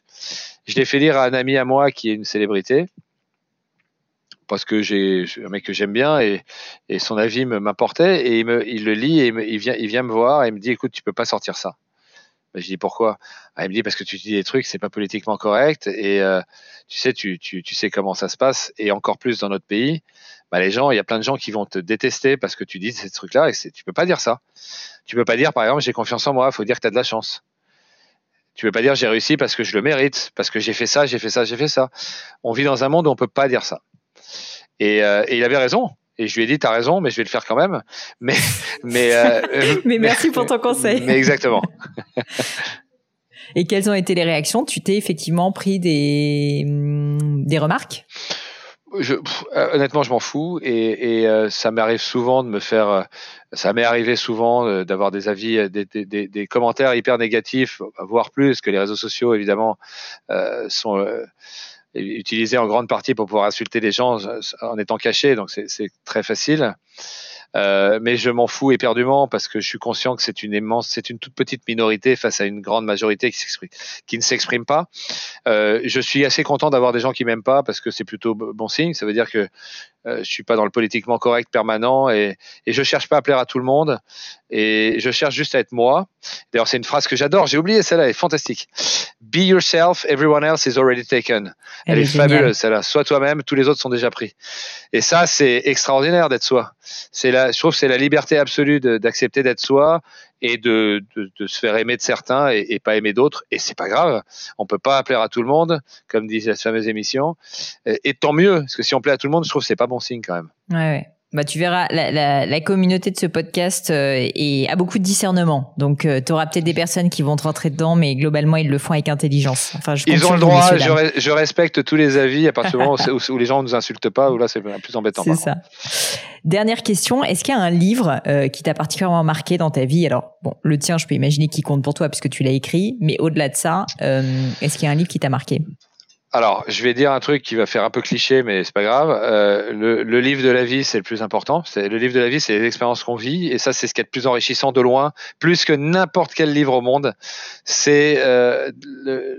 je l'ai fait lire à un ami à moi qui est une célébrité parce que j'ai un mec que j'aime bien et, son avis m'importait et il, le lit et il, vient, il vient me voir et il me dit écoute tu peux pas sortir ça. Ben, je dis pourquoi? Ah, Il me dit parce que tu dis des trucs c'est pas politiquement correct et euh, tu sais tu, tu, sais comment ça se passe et encore plus dans notre pays. Bah, les gens, il y a plein de gens qui vont te détester parce que tu dis ces trucs-là et tu peux pas dire ça. Tu peux pas dire par exemple j'ai confiance en moi, il faut dire que tu as de la chance. Tu peux pas dire j'ai réussi parce que je le mérite, parce que j'ai fait ça, j'ai fait ça, j'ai fait ça. On vit dans un monde où on peut pas dire ça. Et, euh, et il avait raison. Et je lui ai dit, t'as raison, mais je vais le faire quand même. Mais, mais, euh, mais merci pour ton conseil. Mais exactement. et quelles ont été les réactions? Tu t'es effectivement pris des, mm, des remarques? Je, pff, euh, honnêtement, je m'en fous et, et euh, ça m'arrive souvent de me faire. Euh, ça m'est arrivé souvent d'avoir des avis, des, des, des, commentaires hyper négatifs, voire plus que les réseaux sociaux évidemment sont utilisé en grande partie pour pouvoir insulter les gens en étant caché, donc c'est très facile. Euh, mais je m'en fous éperdument parce que je suis conscient que c'est une immense, c'est une toute petite minorité face à une grande majorité qui, qui ne s'exprime pas. Euh, je suis assez content d'avoir des gens qui m'aiment pas parce que c'est plutôt bon signe. Ça veut dire que euh, je suis pas dans le politiquement correct permanent et, et je cherche pas à plaire à tout le monde et je cherche juste à être moi. D'ailleurs, c'est une phrase que j'adore. J'ai oublié celle-là, elle est fantastique. Be yourself, everyone else is already taken. Elle, est, fabuleuse celle-là. Sois toi-même, tous les autres sont déjà pris. Et ça, c'est extraordinaire d'être soi. C'est la, je trouve, c'est la liberté absolue d'accepter d'être soi et de, de, se faire aimer de certains et, pas aimer d'autres. Et c'est pas grave. On peut pas plaire à tout le monde, comme dit la fameuse émission. Et, tant mieux, parce que si on plaît à tout le monde, je trouve que c'est pas bon signe quand même. Bah, tu verras, la, la, la, communauté de ce podcast euh, est, a beaucoup de discernement. Donc, euh, tu auras peut-être des personnes qui vont te rentrer dedans, mais globalement, ils le font avec intelligence. Enfin, je ils ont le droit, je, je, respecte tous les avis à partir du moment où, où, les gens ne nous insultent pas, où là, c'est plus embêtant. C'est ça. Dernière question, est-ce qu'il y a un livre euh, qui t'a particulièrement marqué dans ta vie? Alors, bon, le tien, je peux imaginer qu'il compte pour toi puisque tu l'as écrit, mais au-delà de ça, euh, est-ce qu'il y a un livre qui t'a marqué? Alors, je vais dire un truc qui va faire un peu cliché, mais c'est pas grave. Euh, le, le, livre de la vie, c'est le plus important. C'est le livre de la vie, c'est les expériences qu'on vit, et ça, c'est ce qui est le plus enrichissant de loin, plus que n'importe quel livre au monde. C'est euh,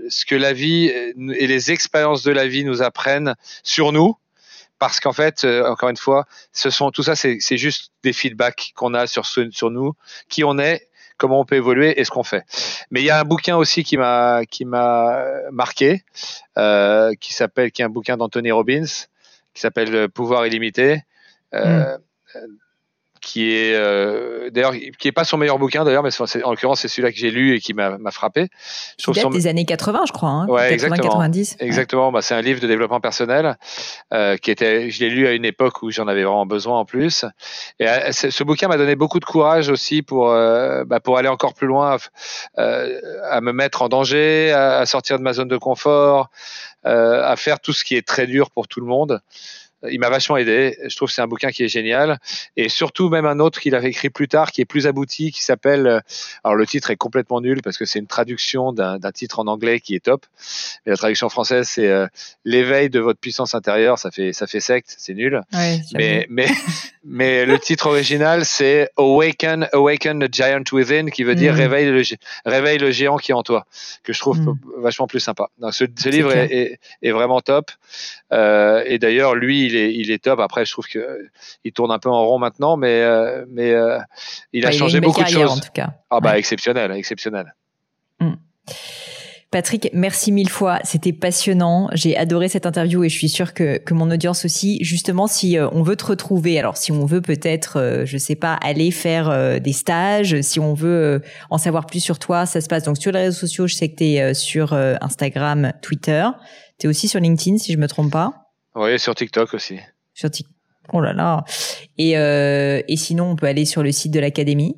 ce que la vie et les expériences de la vie nous apprennent sur nous, parce qu'en fait, euh, encore une fois, ce sont tout ça, c'est juste des feedbacks qu'on a sur sur nous, qui on est comment on peut évoluer et ce qu'on fait. Mais il y a un bouquin aussi qui m'a qui m'a marqué, euh, qui s'appelle, qui est un bouquin d'Anthony Robbins, qui s'appelle Pouvoir illimité. Euh, mm qui est euh, d'ailleurs qui est pas son meilleur bouquin d'ailleurs, mais en l'occurrence c'est celui-là que j'ai lu et qui m'a frappé. Je des années 80, je crois. Hein, ouais, 80, exactement. 90. Exactement. Bah, c'est un livre de développement personnel euh, qui était, je l'ai lu à une époque où j'en avais vraiment besoin en plus. Et euh, ce bouquin m'a donné beaucoup de courage aussi pour euh, bah, pour aller encore plus loin, euh, à me mettre en danger, à, à, sortir de ma zone de confort, à faire tout ce qui est très dur pour tout le monde il m'a vachement aidé. Je trouve que c'est un bouquin qui est génial. Et surtout, même un autre qu'il avait écrit plus tard, qui est plus abouti, qui s'appelle. Euh, alors, le titre est complètement nul parce que c'est une traduction d'un titre en anglais qui est top. Mais la traduction française, c'est euh, L'éveil de votre puissance intérieure. Ça fait, ça fait secte, c'est nul. mais, mais, mais le titre original, c'est Awaken, Awaken the Giant Within, qui veut dire mm. réveille, le, réveille le géant qui est en toi, que je trouve mm. vachement plus sympa. Donc, ce, ce livre est, est, est, vraiment top. Euh, et d'ailleurs, lui, il est, il est top. Après, je trouve que il tourne un peu en rond maintenant, mais, euh, mais euh, il a changé beaucoup de choses. En tout cas. Ah bah exceptionnel, exceptionnel. Mm. Patrick, merci mille fois. C'était passionnant. J'ai adoré cette interview et je suis sûre que, que mon audience aussi. Justement, si euh, on veut te retrouver, alors si on veut peut-être, je sais pas, aller faire des stages, si on veut en savoir plus sur toi, ça se passe donc sur les réseaux sociaux. Je sais que tu es sur Instagram, Twitter. Tu es aussi sur LinkedIn, si je me trompe pas. Oui, sur TikTok aussi. Sur TikTok. Oh là là. Et, et sinon, on peut aller sur le site de l'académie.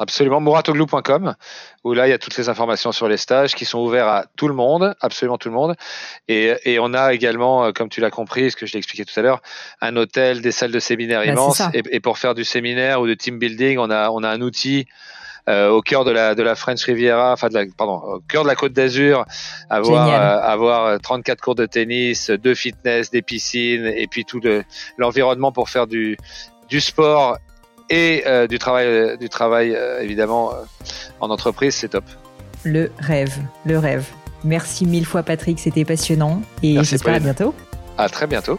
Absolument, mouratoglou.com, où là, il y a toutes les informations sur les stages qui sont ouverts à tout le monde, absolument tout le monde. Et, et on a également, euh, comme tu l'as compris, ce que je l'ai expliqué tout à l'heure, un hôtel, des salles de séminaire bah, immenses. Et, et, pour faire du séminaire ou de team building, on a, on a un outil euh, au cœur de la, de la French Riviera, enfin, de la, pardon, au cœur de la Côte d'Azur, avoir, euh, avoir 34 cours de tennis, deux fitness, des piscines, et puis tout l'environnement pour faire du, du sport et euh, du travail, du travail euh, évidemment euh, en entreprise, c'est top. Le rêve, le rêve. Merci mille fois Patrick, c'était passionnant et j'espère à bientôt. À très bientôt.